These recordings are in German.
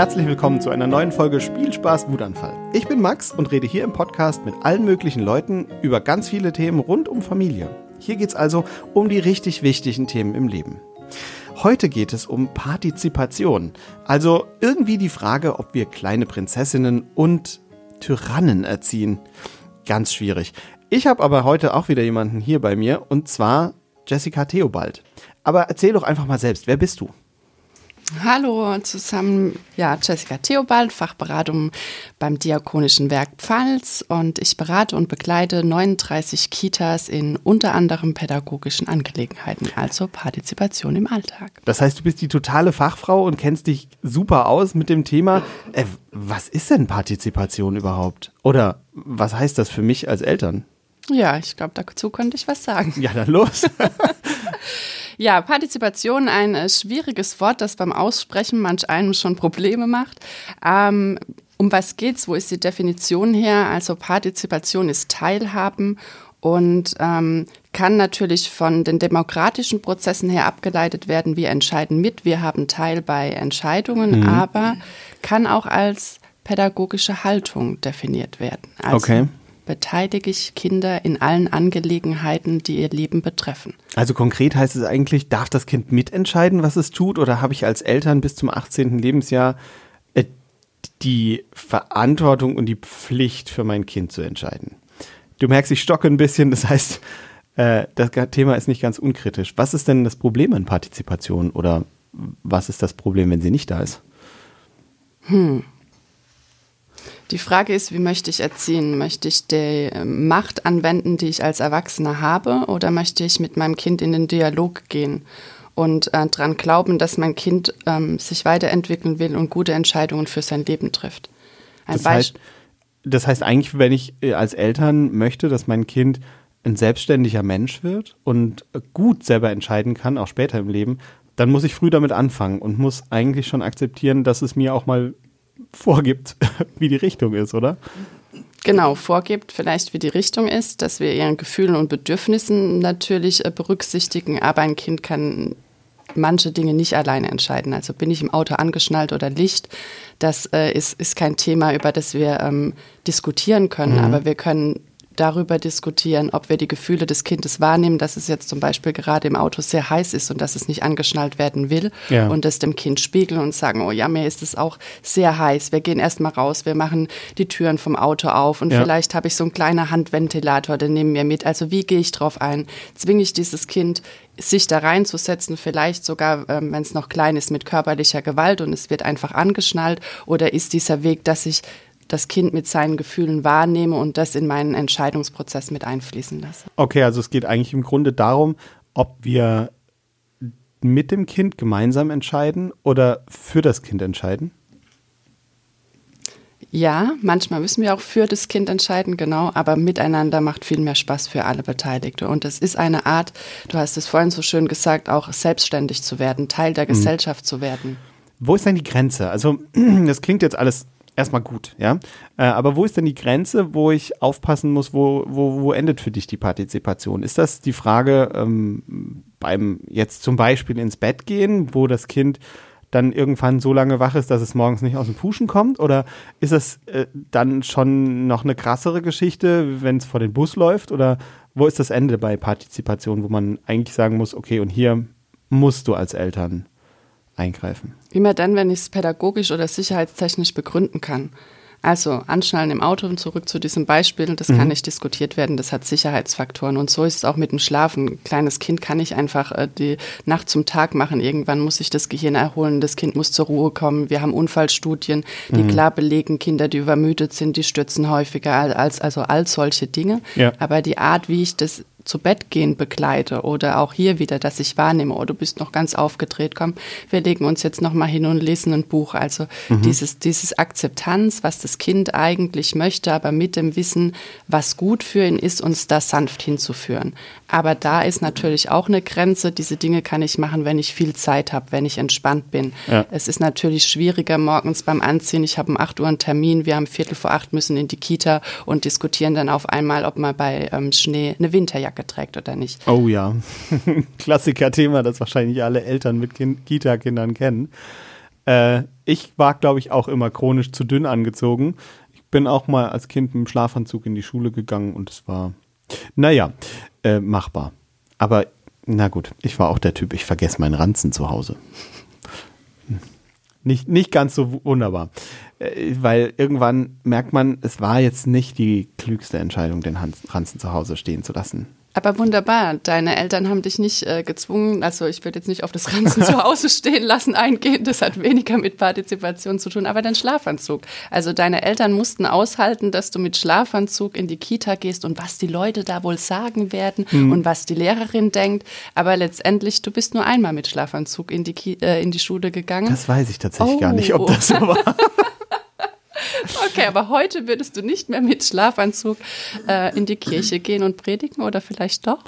Herzlich willkommen zu einer neuen Folge Spielspaß Wutanfall. Ich bin Max und rede hier im Podcast mit allen möglichen Leuten über ganz viele Themen rund um Familie. Hier geht es also um die richtig wichtigen Themen im Leben. Heute geht es um Partizipation, also irgendwie die Frage, ob wir kleine Prinzessinnen und Tyrannen erziehen. Ganz schwierig. Ich habe aber heute auch wieder jemanden hier bei mir und zwar Jessica Theobald. Aber erzähl doch einfach mal selbst, wer bist du? Hallo zusammen, ja, Jessica Theobald, Fachberatung beim Diakonischen Werk Pfalz und ich berate und begleite 39 Kitas in unter anderem pädagogischen Angelegenheiten, also Partizipation im Alltag. Das heißt, du bist die totale Fachfrau und kennst dich super aus mit dem Thema. Äh, was ist denn Partizipation überhaupt? Oder was heißt das für mich als Eltern? Ja, ich glaube, dazu könnte ich was sagen. Ja, dann los. Ja, Partizipation, ein äh, schwieriges Wort, das beim Aussprechen manch einem schon Probleme macht. Ähm, um was geht's? Wo ist die Definition her? Also Partizipation ist Teilhaben und ähm, kann natürlich von den demokratischen Prozessen her abgeleitet werden. Wir entscheiden mit, wir haben Teil bei Entscheidungen, mhm. aber kann auch als pädagogische Haltung definiert werden. Also okay beteilige ich Kinder in allen Angelegenheiten, die ihr Leben betreffen. Also konkret heißt es eigentlich, darf das Kind mitentscheiden, was es tut, oder habe ich als Eltern bis zum 18. Lebensjahr äh, die Verantwortung und die Pflicht für mein Kind zu entscheiden? Du merkst, ich stocke ein bisschen, das heißt, äh, das Thema ist nicht ganz unkritisch. Was ist denn das Problem an Partizipation oder was ist das Problem, wenn sie nicht da ist? Hm, die Frage ist, wie möchte ich erziehen? Möchte ich die ähm, Macht anwenden, die ich als Erwachsener habe, oder möchte ich mit meinem Kind in den Dialog gehen und äh, daran glauben, dass mein Kind ähm, sich weiterentwickeln will und gute Entscheidungen für sein Leben trifft? Ein das, heißt, das heißt eigentlich, wenn ich äh, als Eltern möchte, dass mein Kind ein selbstständiger Mensch wird und gut selber entscheiden kann, auch später im Leben, dann muss ich früh damit anfangen und muss eigentlich schon akzeptieren, dass es mir auch mal vorgibt, wie die Richtung ist, oder? Genau, vorgibt vielleicht, wie die Richtung ist, dass wir ihren Gefühlen und Bedürfnissen natürlich äh, berücksichtigen, aber ein Kind kann manche Dinge nicht alleine entscheiden. Also bin ich im Auto angeschnallt oder Licht, das äh, ist, ist kein Thema, über das wir ähm, diskutieren können, mhm. aber wir können darüber diskutieren, ob wir die Gefühle des Kindes wahrnehmen, dass es jetzt zum Beispiel gerade im Auto sehr heiß ist und dass es nicht angeschnallt werden will ja. und es dem Kind spiegeln und sagen, oh ja, mir ist es auch sehr heiß. Wir gehen erstmal raus, wir machen die Türen vom Auto auf und ja. vielleicht habe ich so einen kleinen Handventilator, den nehmen wir mit. Also wie gehe ich drauf ein? Zwinge ich dieses Kind sich da reinzusetzen, vielleicht sogar, ähm, wenn es noch klein ist, mit körperlicher Gewalt und es wird einfach angeschnallt? Oder ist dieser Weg, dass ich das Kind mit seinen Gefühlen wahrnehme und das in meinen Entscheidungsprozess mit einfließen lasse. Okay, also es geht eigentlich im Grunde darum, ob wir mit dem Kind gemeinsam entscheiden oder für das Kind entscheiden? Ja, manchmal müssen wir auch für das Kind entscheiden, genau, aber miteinander macht viel mehr Spaß für alle Beteiligte. Und es ist eine Art, du hast es vorhin so schön gesagt, auch selbstständig zu werden, Teil der mhm. Gesellschaft zu werden. Wo ist denn die Grenze? Also, das klingt jetzt alles erstmal gut, ja. Äh, aber wo ist denn die Grenze, wo ich aufpassen muss, wo, wo, wo endet für dich die Partizipation? Ist das die Frage ähm, beim jetzt zum Beispiel ins Bett gehen, wo das Kind dann irgendwann so lange wach ist, dass es morgens nicht aus dem Puschen kommt? Oder ist das äh, dann schon noch eine krassere Geschichte, wenn es vor den Bus läuft? Oder wo ist das Ende bei Partizipation, wo man eigentlich sagen muss, okay, und hier musst du als Eltern eingreifen? Immer dann, wenn ich es pädagogisch oder sicherheitstechnisch begründen kann. Also anschnallen im Auto und zurück zu diesem Beispiel, das mhm. kann nicht diskutiert werden, das hat Sicherheitsfaktoren. Und so ist es auch mit dem Schlafen. Ein kleines Kind kann nicht einfach äh, die Nacht zum Tag machen. Irgendwann muss sich das Gehirn erholen, das Kind muss zur Ruhe kommen. Wir haben Unfallstudien, die mhm. klar belegen, Kinder, die übermüdet sind, die stürzen häufiger als also all solche Dinge. Ja. Aber die Art, wie ich das zu Bett gehen begleite oder auch hier wieder, dass ich wahrnehme, oh, du bist noch ganz aufgedreht, komm, wir legen uns jetzt noch mal hin und lesen ein Buch. Also mhm. dieses, dieses Akzeptanz, was das Kind eigentlich möchte, aber mit dem Wissen, was gut für ihn ist, uns da sanft hinzuführen. Aber da ist natürlich auch eine Grenze. Diese Dinge kann ich machen, wenn ich viel Zeit habe, wenn ich entspannt bin. Ja. Es ist natürlich schwieriger morgens beim Anziehen. Ich habe um 8 Uhr einen Termin, wir haben Viertel vor acht, müssen in die Kita und diskutieren dann auf einmal, ob man bei ähm, Schnee eine Winterjacke trägt oder nicht. Oh ja, Klassiker-Thema, das wahrscheinlich alle Eltern mit kind Kita-Kindern kennen. Äh, ich war, glaube ich, auch immer chronisch zu dünn angezogen. Ich bin auch mal als Kind mit dem Schlafanzug in die Schule gegangen und es war, naja, äh, machbar. Aber na gut, ich war auch der Typ, ich vergesse meinen Ranzen zu Hause. Nicht, nicht ganz so wunderbar. Äh, weil irgendwann merkt man, es war jetzt nicht die klügste Entscheidung, den Ranzen zu Hause stehen zu lassen. Aber wunderbar, deine Eltern haben dich nicht äh, gezwungen, also ich würde jetzt nicht auf das Ranzen zu Hause stehen lassen eingehen, das hat weniger mit Partizipation zu tun, aber dein Schlafanzug. Also deine Eltern mussten aushalten, dass du mit Schlafanzug in die Kita gehst und was die Leute da wohl sagen werden mhm. und was die Lehrerin denkt, aber letztendlich, du bist nur einmal mit Schlafanzug in die, Ki äh, in die Schule gegangen. Das weiß ich tatsächlich oh. gar nicht, ob das so war. Okay, aber heute würdest du nicht mehr mit Schlafanzug äh, in die Kirche gehen und predigen oder vielleicht doch?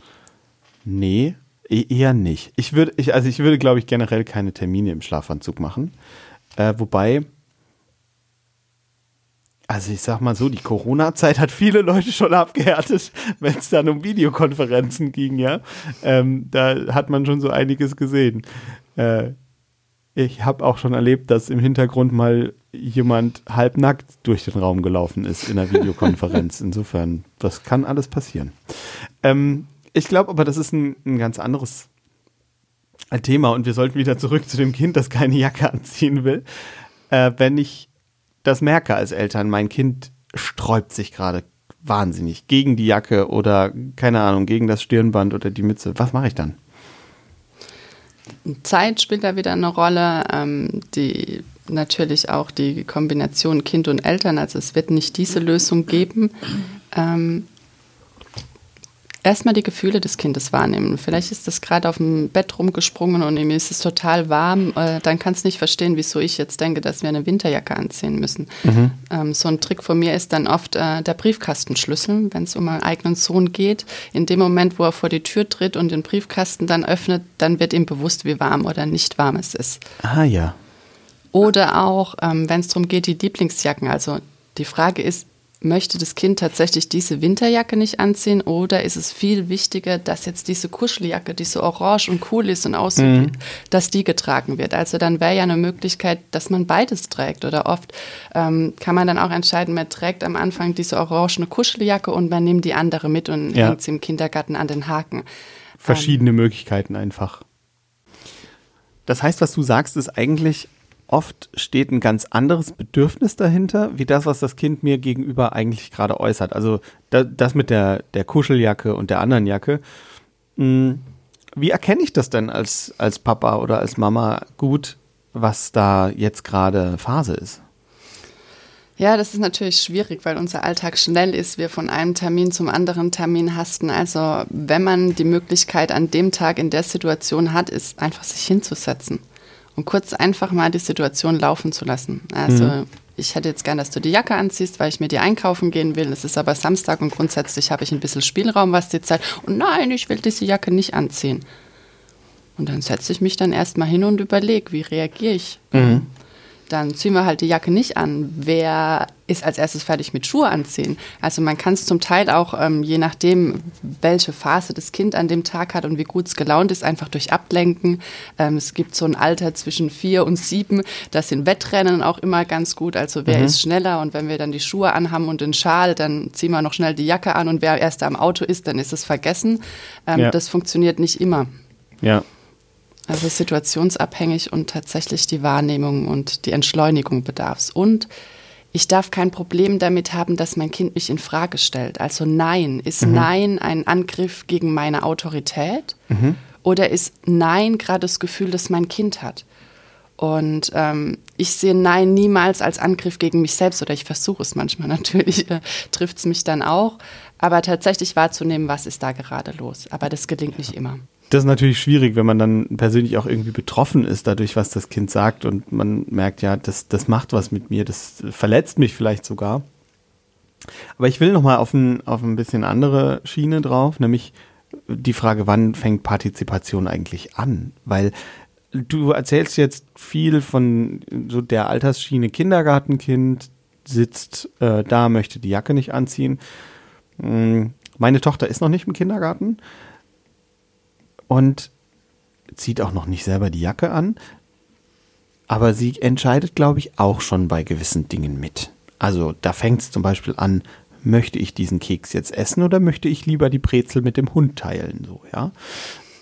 Nee, e-, eher nicht. Ich würde, ich, also ich würde, glaube ich, generell keine Termine im Schlafanzug machen. Äh, wobei, also ich sag mal so, die Corona-Zeit hat viele Leute schon abgehärtet, wenn es dann um Videokonferenzen ging, ja. Ähm, da hat man schon so einiges gesehen. Äh, ich habe auch schon erlebt, dass im Hintergrund mal jemand halbnackt durch den Raum gelaufen ist in der Videokonferenz. Insofern, das kann alles passieren. Ähm, ich glaube aber, das ist ein, ein ganz anderes Thema und wir sollten wieder zurück zu dem Kind, das keine Jacke anziehen will. Äh, wenn ich das merke als Eltern, mein Kind sträubt sich gerade wahnsinnig gegen die Jacke oder keine Ahnung, gegen das Stirnband oder die Mütze, was mache ich dann? Zeit spielt da wieder eine Rolle. Ähm, die natürlich auch die Kombination Kind und Eltern. Also es wird nicht diese Lösung geben. Ähm, erstmal die Gefühle des Kindes wahrnehmen. Vielleicht ist das gerade auf dem Bett rumgesprungen und ihm ist es total warm. Äh, dann kannst du nicht verstehen, wieso ich jetzt denke, dass wir eine Winterjacke anziehen müssen. Mhm. Ähm, so ein Trick von mir ist dann oft äh, der Briefkastenschlüssel, wenn es um einen eigenen Sohn geht. In dem Moment, wo er vor die Tür tritt und den Briefkasten dann öffnet, dann wird ihm bewusst, wie warm oder nicht warm es ist. Ah ja. Oder auch, ähm, wenn es darum geht, die Lieblingsjacken. Also die Frage ist, möchte das Kind tatsächlich diese Winterjacke nicht anziehen oder ist es viel wichtiger, dass jetzt diese Kuscheljacke, die so orange und cool ist und aussieht, mhm. dass die getragen wird? Also dann wäre ja eine Möglichkeit, dass man beides trägt oder oft ähm, kann man dann auch entscheiden, man trägt am Anfang diese orange Kuscheljacke und man nimmt die andere mit und ja. hängt sie im Kindergarten an den Haken. Verschiedene ähm, Möglichkeiten einfach. Das heißt, was du sagst, ist eigentlich oft steht ein ganz anderes Bedürfnis dahinter, wie das, was das Kind mir gegenüber eigentlich gerade äußert. Also da, das mit der, der Kuscheljacke und der anderen Jacke. Hm, wie erkenne ich das denn als, als Papa oder als Mama gut, was da jetzt gerade Phase ist? Ja, das ist natürlich schwierig, weil unser Alltag schnell ist, wir von einem Termin zum anderen Termin hasten. Also wenn man die Möglichkeit an dem Tag in der Situation hat, ist einfach sich hinzusetzen und kurz einfach mal die Situation laufen zu lassen. Also mhm. ich hätte jetzt gern, dass du die Jacke anziehst, weil ich mir die einkaufen gehen will. Es ist aber Samstag und grundsätzlich habe ich ein bisschen Spielraum, was die Zeit. Und nein, ich will diese Jacke nicht anziehen. Und dann setze ich mich dann erstmal hin und überlege, wie reagiere ich. Mhm dann ziehen wir halt die Jacke nicht an. Wer ist als erstes fertig mit Schuhe anziehen? Also man kann es zum Teil auch, ähm, je nachdem, welche Phase das Kind an dem Tag hat und wie gut es gelaunt ist, einfach durch Ablenken. Ähm, es gibt so ein Alter zwischen vier und sieben, das sind Wettrennen auch immer ganz gut. Also wer mhm. ist schneller und wenn wir dann die Schuhe anhaben und den Schal, dann ziehen wir noch schnell die Jacke an und wer erst am Auto ist, dann ist es vergessen. Ähm, ja. Das funktioniert nicht immer. Ja. Also situationsabhängig und tatsächlich die Wahrnehmung und die Entschleunigung bedarf Und ich darf kein Problem damit haben, dass mein Kind mich in Frage stellt. Also Nein. Ist mhm. Nein ein Angriff gegen meine Autorität? Mhm. Oder ist Nein gerade das Gefühl, das mein Kind hat? Und ähm, ich sehe Nein niemals als Angriff gegen mich selbst oder ich versuche es manchmal natürlich, äh, trifft es mich dann auch. Aber tatsächlich wahrzunehmen, was ist da gerade los. Aber das gelingt nicht immer das ist natürlich schwierig, wenn man dann persönlich auch irgendwie betroffen ist dadurch, was das Kind sagt und man merkt, ja, das, das macht was mit mir, das verletzt mich vielleicht sogar. Aber ich will nochmal auf ein, auf ein bisschen andere Schiene drauf, nämlich die Frage, wann fängt Partizipation eigentlich an? Weil du erzählst jetzt viel von so der Altersschiene Kindergartenkind, sitzt äh, da, möchte die Jacke nicht anziehen. Hm, meine Tochter ist noch nicht im Kindergarten und zieht auch noch nicht selber die Jacke an. aber sie entscheidet, glaube ich, auch schon bei gewissen Dingen mit. Also da fängt es zum Beispiel an, möchte ich diesen Keks jetzt essen oder möchte ich lieber die Brezel mit dem Hund teilen? So, ja.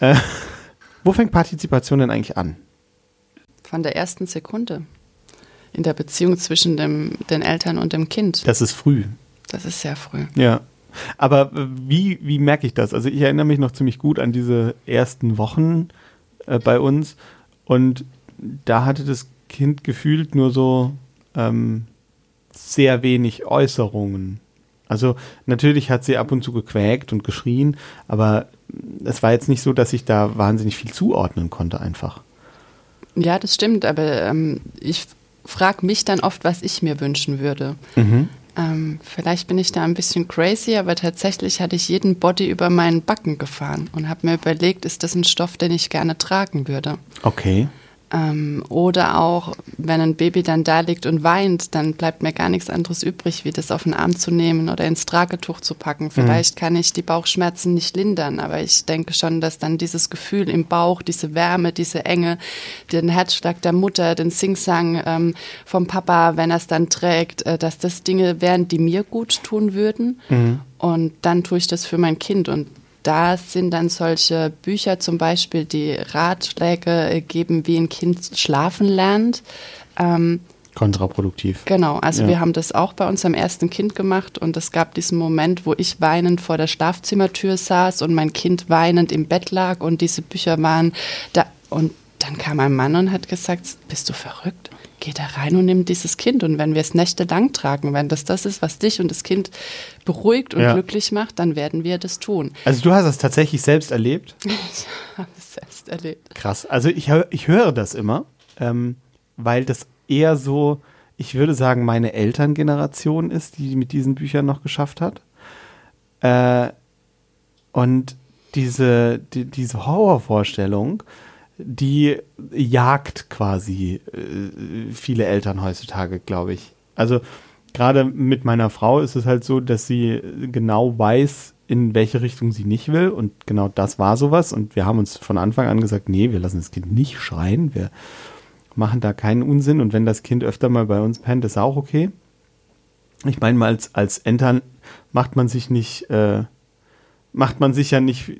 Äh, wo fängt Partizipation denn eigentlich an? Von der ersten Sekunde. In der Beziehung zwischen dem, den Eltern und dem Kind. Das ist früh. Das ist sehr früh. Ja. Aber äh, wie, wie merke ich das? Also ich erinnere mich noch ziemlich gut an diese ersten Wochen äh, bei uns und da hatte das Kind gefühlt nur so ähm, sehr wenig Äußerungen. Also natürlich hat sie ab und zu gequäkt und geschrien, aber es war jetzt nicht so, dass ich da wahnsinnig viel zuordnen konnte einfach. Ja, das stimmt, aber ähm, ich frage mich dann oft, was ich mir wünschen würde. Mhm. Ähm, vielleicht bin ich da ein bisschen crazy, aber tatsächlich hatte ich jeden Body über meinen Backen gefahren und habe mir überlegt, ist das ein Stoff, den ich gerne tragen würde. Okay. Ähm, oder auch, wenn ein Baby dann da liegt und weint, dann bleibt mir gar nichts anderes übrig, wie das auf den Arm zu nehmen oder ins Tragetuch zu packen. Mhm. Vielleicht mhm. kann ich die Bauchschmerzen nicht lindern, aber ich denke schon, dass dann dieses Gefühl im Bauch, diese Wärme, diese Enge, den Herzschlag der Mutter, den Singsang ähm, vom Papa, wenn er es dann trägt, äh, dass das Dinge wären, die mir gut tun würden. Mhm. Und dann tue ich das für mein Kind. Und da sind dann solche Bücher zum Beispiel, die Ratschläge geben, wie ein Kind schlafen lernt. Ähm, Kontraproduktiv. Genau, also ja. wir haben das auch bei unserem ersten Kind gemacht und es gab diesen Moment, wo ich weinend vor der Schlafzimmertür saß und mein Kind weinend im Bett lag und diese Bücher waren da und dann kam ein Mann und hat gesagt, bist du verrückt? Geh da rein und nimm dieses Kind. Und wenn wir es nächtelang tragen, wenn das das ist, was dich und das Kind beruhigt und ja. glücklich macht, dann werden wir das tun. Also du hast das tatsächlich selbst erlebt? ich habe es selbst erlebt. Krass. Also ich, ich höre das immer, ähm, weil das eher so, ich würde sagen, meine Elterngeneration ist, die mit diesen Büchern noch geschafft hat. Äh, und diese, die, diese Horrorvorstellung, die jagt quasi äh, viele Eltern heutzutage, glaube ich. Also gerade mit meiner Frau ist es halt so, dass sie genau weiß, in welche Richtung sie nicht will. Und genau das war sowas. Und wir haben uns von Anfang an gesagt, nee, wir lassen das Kind nicht schreien. Wir machen da keinen Unsinn. Und wenn das Kind öfter mal bei uns pennt, ist auch okay. Ich meine als, als Eltern macht man sich nicht äh, macht man sich ja nicht,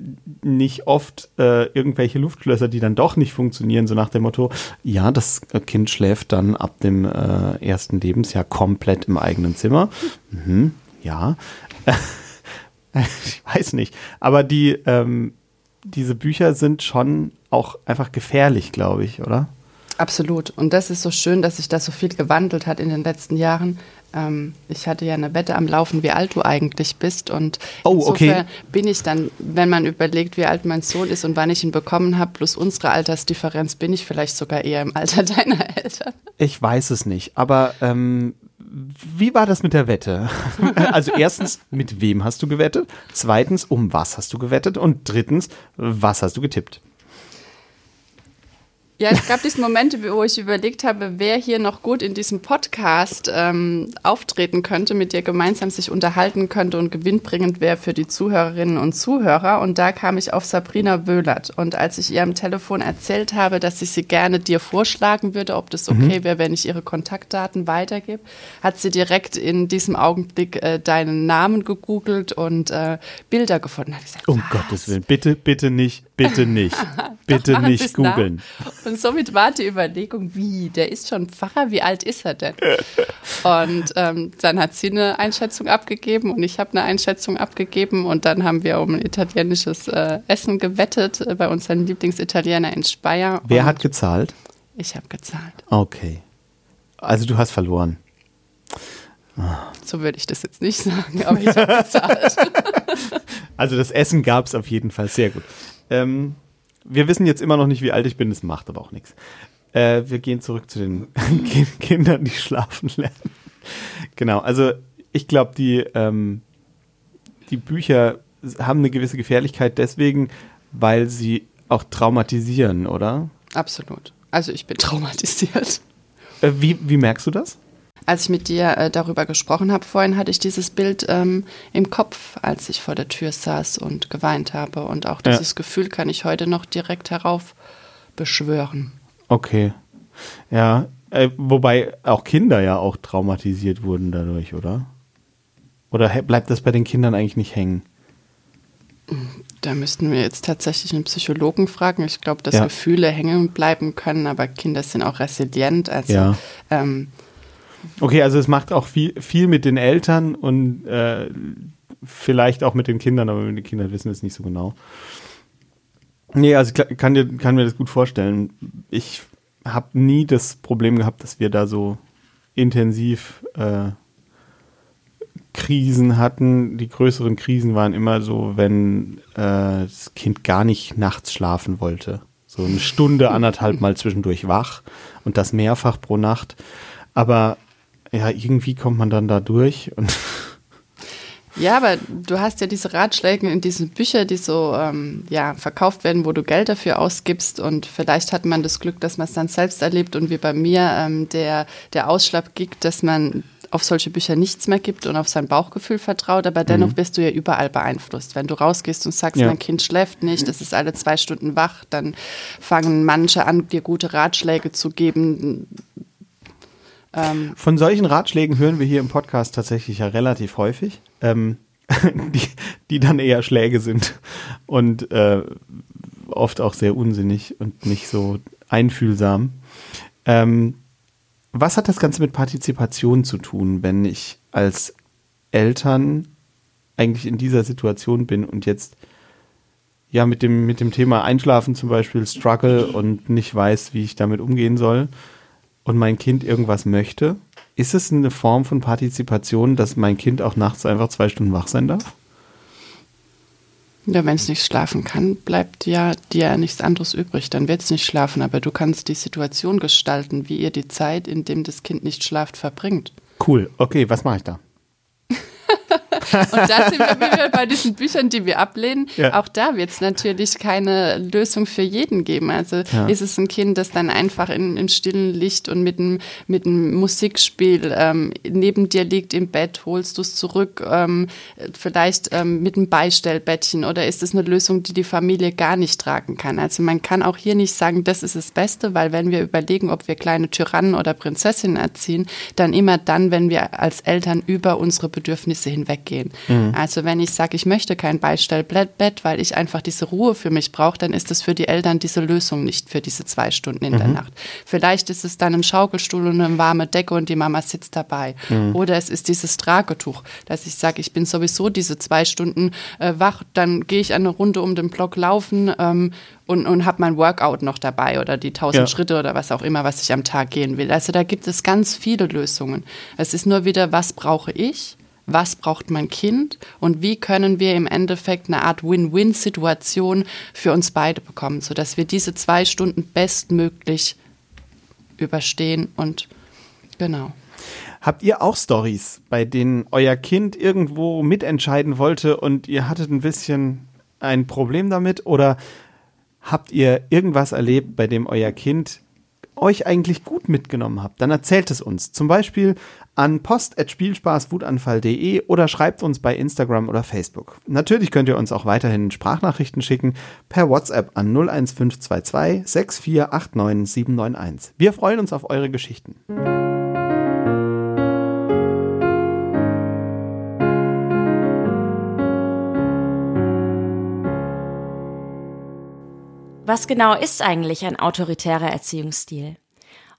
nicht oft äh, irgendwelche Luftschlösser, die dann doch nicht funktionieren, so nach dem Motto, ja, das Kind schläft dann ab dem äh, ersten Lebensjahr komplett im eigenen Zimmer. Mhm, ja. ich weiß nicht. Aber die, ähm, diese Bücher sind schon auch einfach gefährlich, glaube ich, oder? Absolut. Und das ist so schön, dass sich das so viel gewandelt hat in den letzten Jahren. Ähm, ich hatte ja eine Wette am Laufen, wie alt du eigentlich bist. Und oh, insofern okay. bin ich dann, wenn man überlegt, wie alt mein Sohn ist und wann ich ihn bekommen habe, plus unsere Altersdifferenz, bin ich vielleicht sogar eher im Alter deiner Eltern. Ich weiß es nicht, aber ähm, wie war das mit der Wette? also erstens, mit wem hast du gewettet? Zweitens, um was hast du gewettet? Und drittens, was hast du getippt? Ja, es gab diese Momente, wo ich überlegt habe, wer hier noch gut in diesem Podcast ähm, auftreten könnte, mit dir gemeinsam sich unterhalten könnte und gewinnbringend wäre für die Zuhörerinnen und Zuhörer. Und da kam ich auf Sabrina Wöhlert. Und als ich ihr am Telefon erzählt habe, dass ich sie gerne dir vorschlagen würde, ob das okay mhm. wäre, wenn ich ihre Kontaktdaten weitergebe, hat sie direkt in diesem Augenblick äh, deinen Namen gegoogelt und äh, Bilder gefunden. Gesagt, um was? Gottes Willen, bitte, bitte nicht, bitte nicht, bitte nicht googeln. Und somit war die Überlegung, wie, der ist schon Pfarrer, wie alt ist er denn? Und ähm, dann hat sie eine Einschätzung abgegeben und ich habe eine Einschätzung abgegeben und dann haben wir um ein italienisches äh, Essen gewettet äh, bei unserem Lieblingsitaliener in Speyer. Wer hat gezahlt? Ich habe gezahlt. Okay. Also du hast verloren. So würde ich das jetzt nicht sagen, aber ich habe gezahlt. also das Essen gab es auf jeden Fall sehr gut. Ähm, wir wissen jetzt immer noch nicht, wie alt ich bin, das macht aber auch nichts. Äh, wir gehen zurück zu den Kindern, die schlafen lernen. genau, also ich glaube, die, ähm, die Bücher haben eine gewisse Gefährlichkeit deswegen, weil sie auch traumatisieren, oder? Absolut. Also ich bin traumatisiert. Äh, wie, wie merkst du das? Als ich mit dir äh, darüber gesprochen habe vorhin, hatte ich dieses Bild ähm, im Kopf, als ich vor der Tür saß und geweint habe. Und auch dieses ja. Gefühl kann ich heute noch direkt herauf beschwören. Okay. Ja, äh, wobei auch Kinder ja auch traumatisiert wurden dadurch, oder? Oder bleibt das bei den Kindern eigentlich nicht hängen? Da müssten wir jetzt tatsächlich einen Psychologen fragen. Ich glaube, dass ja. Gefühle hängen bleiben können, aber Kinder sind auch resilient. Also, ja. ähm, okay, also es macht auch viel, viel mit den Eltern und äh, vielleicht auch mit den Kindern, aber die Kinder wissen es nicht so genau. Nee, also ich kann, dir, kann mir das gut vorstellen. Ich habe nie das Problem gehabt, dass wir da so intensiv äh, Krisen hatten. Die größeren Krisen waren immer so, wenn äh, das Kind gar nicht nachts schlafen wollte. So eine Stunde, anderthalb Mal zwischendurch wach und das mehrfach pro Nacht. Aber ja, irgendwie kommt man dann da durch Ja, aber du hast ja diese Ratschläge in diesen Büchern, die so ähm, ja, verkauft werden, wo du Geld dafür ausgibst. Und vielleicht hat man das Glück, dass man es dann selbst erlebt. Und wie bei mir ähm, der, der Ausschlag gibt, dass man auf solche Bücher nichts mehr gibt und auf sein Bauchgefühl vertraut, aber dennoch mhm. wirst du ja überall beeinflusst. Wenn du rausgehst und sagst, ja. mein Kind schläft nicht, es ist alle zwei Stunden wach, dann fangen manche an, dir gute Ratschläge zu geben. Ähm Von solchen Ratschlägen hören wir hier im Podcast tatsächlich ja relativ häufig ähm, die, die dann eher Schläge sind und äh, oft auch sehr unsinnig und nicht so einfühlsam. Ähm, was hat das Ganze mit Partizipation zu tun, wenn ich als Eltern eigentlich in dieser Situation bin und jetzt ja mit dem, mit dem Thema Einschlafen zum Beispiel struggle und nicht weiß, wie ich damit umgehen soll und mein Kind irgendwas möchte ist es eine Form von Partizipation, dass mein Kind auch nachts einfach zwei Stunden wach sein darf? Ja, wenn es nicht schlafen kann, bleibt ja dir nichts anderes übrig. Dann wird es nicht schlafen, aber du kannst die Situation gestalten, wie ihr die Zeit, in dem das Kind nicht schlaft, verbringt. Cool. Okay, was mache ich da? Und da sind wir wieder bei diesen Büchern, die wir ablehnen. Ja. Auch da wird es natürlich keine Lösung für jeden geben. Also ja. ist es ein Kind, das dann einfach in, im stillen Licht und mit einem mit einem Musikspiel ähm, neben dir liegt im Bett, holst du es zurück, ähm, vielleicht ähm, mit einem Beistellbettchen oder ist es eine Lösung, die die Familie gar nicht tragen kann? Also man kann auch hier nicht sagen, das ist das Beste, weil wenn wir überlegen, ob wir kleine Tyrannen oder Prinzessinnen erziehen, dann immer dann, wenn wir als Eltern über unsere Bedürfnisse hinweggehen gehen. Mhm. Also wenn ich sage, ich möchte kein Beistellbett, weil ich einfach diese Ruhe für mich brauche, dann ist es für die Eltern diese Lösung nicht für diese zwei Stunden in mhm. der Nacht. Vielleicht ist es dann ein Schaukelstuhl und eine warme Decke und die Mama sitzt dabei. Mhm. Oder es ist dieses Tragetuch, dass ich sage, ich bin sowieso diese zwei Stunden äh, wach, dann gehe ich eine Runde um den Block laufen ähm, und, und habe mein Workout noch dabei oder die tausend ja. Schritte oder was auch immer, was ich am Tag gehen will. Also da gibt es ganz viele Lösungen. Es ist nur wieder, was brauche ich? Was braucht mein Kind und wie können wir im Endeffekt eine Art Win-Win-Situation für uns beide bekommen, sodass wir diese zwei Stunden bestmöglich überstehen und genau. Habt ihr auch Stories, bei denen euer Kind irgendwo mitentscheiden wollte und ihr hattet ein bisschen ein Problem damit oder habt ihr irgendwas erlebt, bei dem euer Kind euch eigentlich gut mitgenommen habt, dann erzählt es uns. Zum Beispiel an post.spielspaßwutanfall.de oder schreibt uns bei Instagram oder Facebook. Natürlich könnt ihr uns auch weiterhin Sprachnachrichten schicken per WhatsApp an 01522 6489 791. Wir freuen uns auf eure Geschichten. Was genau ist eigentlich ein autoritärer Erziehungsstil?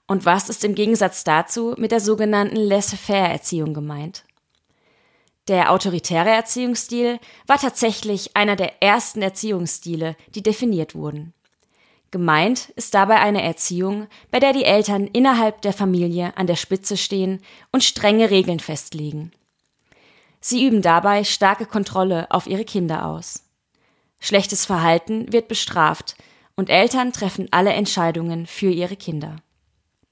Und was ist im Gegensatz dazu mit der sogenannten Laissez-faire-Erziehung gemeint? Der autoritäre Erziehungsstil war tatsächlich einer der ersten Erziehungsstile, die definiert wurden. Gemeint ist dabei eine Erziehung, bei der die Eltern innerhalb der Familie an der Spitze stehen und strenge Regeln festlegen. Sie üben dabei starke Kontrolle auf ihre Kinder aus. Schlechtes Verhalten wird bestraft, und Eltern treffen alle Entscheidungen für ihre Kinder.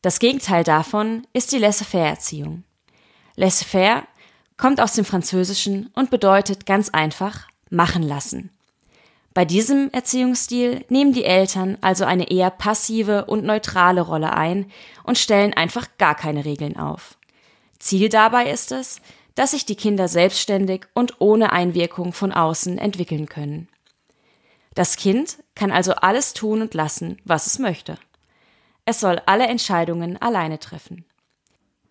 Das Gegenteil davon ist die Laissez-faire-Erziehung. Laissez-faire kommt aus dem Französischen und bedeutet ganz einfach machen lassen. Bei diesem Erziehungsstil nehmen die Eltern also eine eher passive und neutrale Rolle ein und stellen einfach gar keine Regeln auf. Ziel dabei ist es, dass sich die Kinder selbstständig und ohne Einwirkung von außen entwickeln können. Das Kind kann also alles tun und lassen, was es möchte. es soll alle Entscheidungen alleine treffen.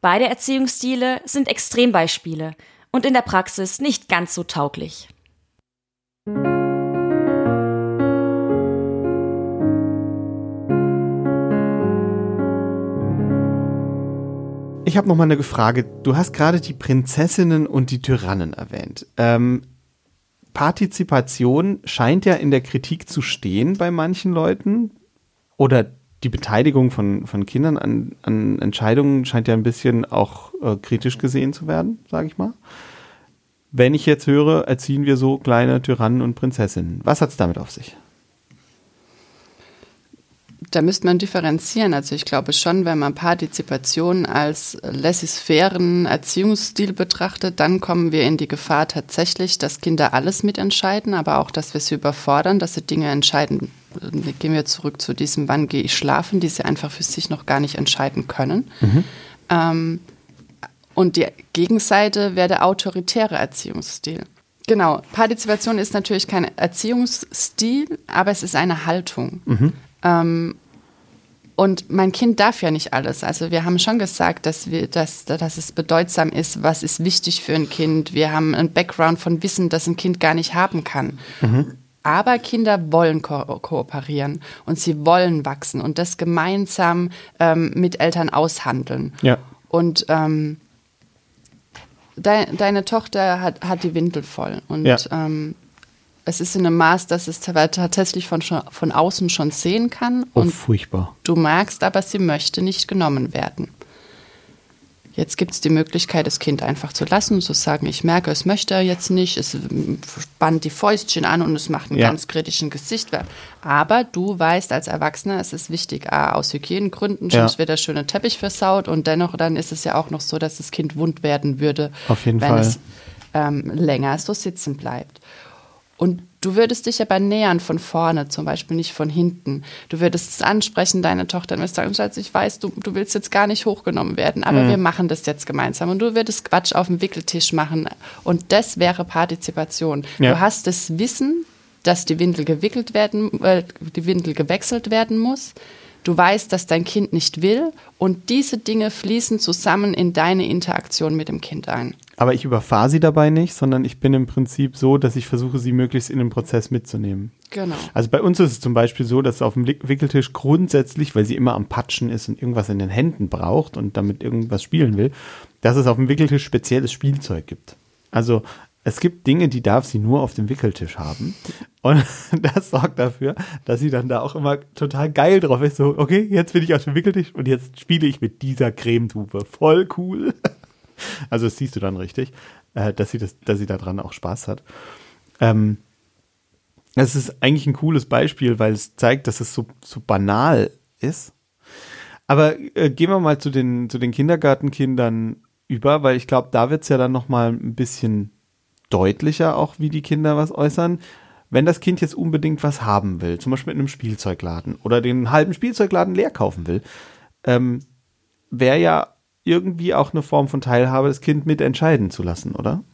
Beide Erziehungsstile sind Extrembeispiele und in der Praxis nicht ganz so tauglich. Ich habe noch mal eine Frage. Du hast gerade die Prinzessinnen und die Tyrannen erwähnt. Ähm, Partizipation scheint ja in der Kritik zu stehen bei manchen Leuten. Oder die Beteiligung von, von Kindern an, an Entscheidungen scheint ja ein bisschen auch äh, kritisch gesehen zu werden, sage ich mal. Wenn ich jetzt höre, erziehen wir so kleine Tyrannen und Prinzessinnen. Was hat es damit auf sich? Da müsste man differenzieren. Also ich glaube schon, wenn man Partizipation als laissez-fairen Erziehungsstil betrachtet, dann kommen wir in die Gefahr tatsächlich, dass Kinder alles mitentscheiden, aber auch, dass wir sie überfordern, dass sie Dinge entscheiden. Gehen wir zurück zu diesem, wann gehe ich schlafen, die sie einfach für sich noch gar nicht entscheiden können. Mhm. Ähm, und die Gegenseite wäre der autoritäre Erziehungsstil. Genau, Partizipation ist natürlich kein Erziehungsstil, aber es ist eine Haltung. Mhm. Ähm, und mein Kind darf ja nicht alles. Also wir haben schon gesagt, dass, wir, dass, dass es bedeutsam ist, was ist wichtig für ein Kind. Wir haben einen Background von Wissen, das ein Kind gar nicht haben kann. Mhm. Aber Kinder wollen ko kooperieren und sie wollen wachsen und das gemeinsam ähm, mit Eltern aushandeln. Ja. Und ähm, de deine Tochter hat, hat die Windel voll. Und ja. ähm, es ist in einem Maß, dass es tatsächlich von, von außen schon sehen kann. Oh, und furchtbar. Du merkst aber, sie möchte nicht genommen werden. Jetzt gibt es die Möglichkeit, das Kind einfach zu lassen und zu sagen, ich merke, es möchte er jetzt nicht, es spannt die Fäustchen an und es macht einen ja. ganz kritischen Gesicht. Aber du weißt als Erwachsener, es ist wichtig, A, aus Hygienegründen, ja. sonst wird der schöne Teppich versaut und dennoch dann ist es ja auch noch so, dass das Kind wund werden würde, wenn Fall. es ähm, länger so sitzen bleibt. Und du würdest dich aber nähern von vorne, zum Beispiel nicht von hinten. Du würdest es ansprechen, deine Tochter, und würdest sagen, Schatz, ich weiß, du, du willst jetzt gar nicht hochgenommen werden, aber mhm. wir machen das jetzt gemeinsam. Und du würdest Quatsch auf dem Wickeltisch machen. Und das wäre Partizipation. Ja. Du hast das Wissen, dass die Windel gewickelt werden, äh, die Windel gewechselt werden muss. Du weißt, dass dein Kind nicht will und diese Dinge fließen zusammen in deine Interaktion mit dem Kind ein. Aber ich überfahre sie dabei nicht, sondern ich bin im Prinzip so, dass ich versuche, sie möglichst in den Prozess mitzunehmen. Genau. Also bei uns ist es zum Beispiel so, dass auf dem Wickeltisch grundsätzlich, weil sie immer am Patschen ist und irgendwas in den Händen braucht und damit irgendwas spielen will, dass es auf dem Wickeltisch spezielles Spielzeug gibt. Also es gibt Dinge, die darf sie nur auf dem Wickeltisch haben. Und das sorgt dafür, dass sie dann da auch immer total geil drauf ist. So, okay, jetzt bin ich auf dem Wickeltisch und jetzt spiele ich mit dieser Cremetube. Voll cool. Also das siehst du dann richtig, äh, dass sie das, dass sie daran auch Spaß hat. Ähm, es ist eigentlich ein cooles Beispiel, weil es zeigt, dass es so, so banal ist. Aber äh, gehen wir mal zu den, zu den Kindergartenkindern über, weil ich glaube, da wird es ja dann noch mal ein bisschen deutlicher auch, wie die Kinder was äußern. Wenn das Kind jetzt unbedingt was haben will, zum Beispiel in einem Spielzeugladen oder den halben Spielzeugladen leer kaufen will, ähm, wäre ja irgendwie auch eine Form von Teilhabe, das Kind mitentscheiden zu lassen, oder?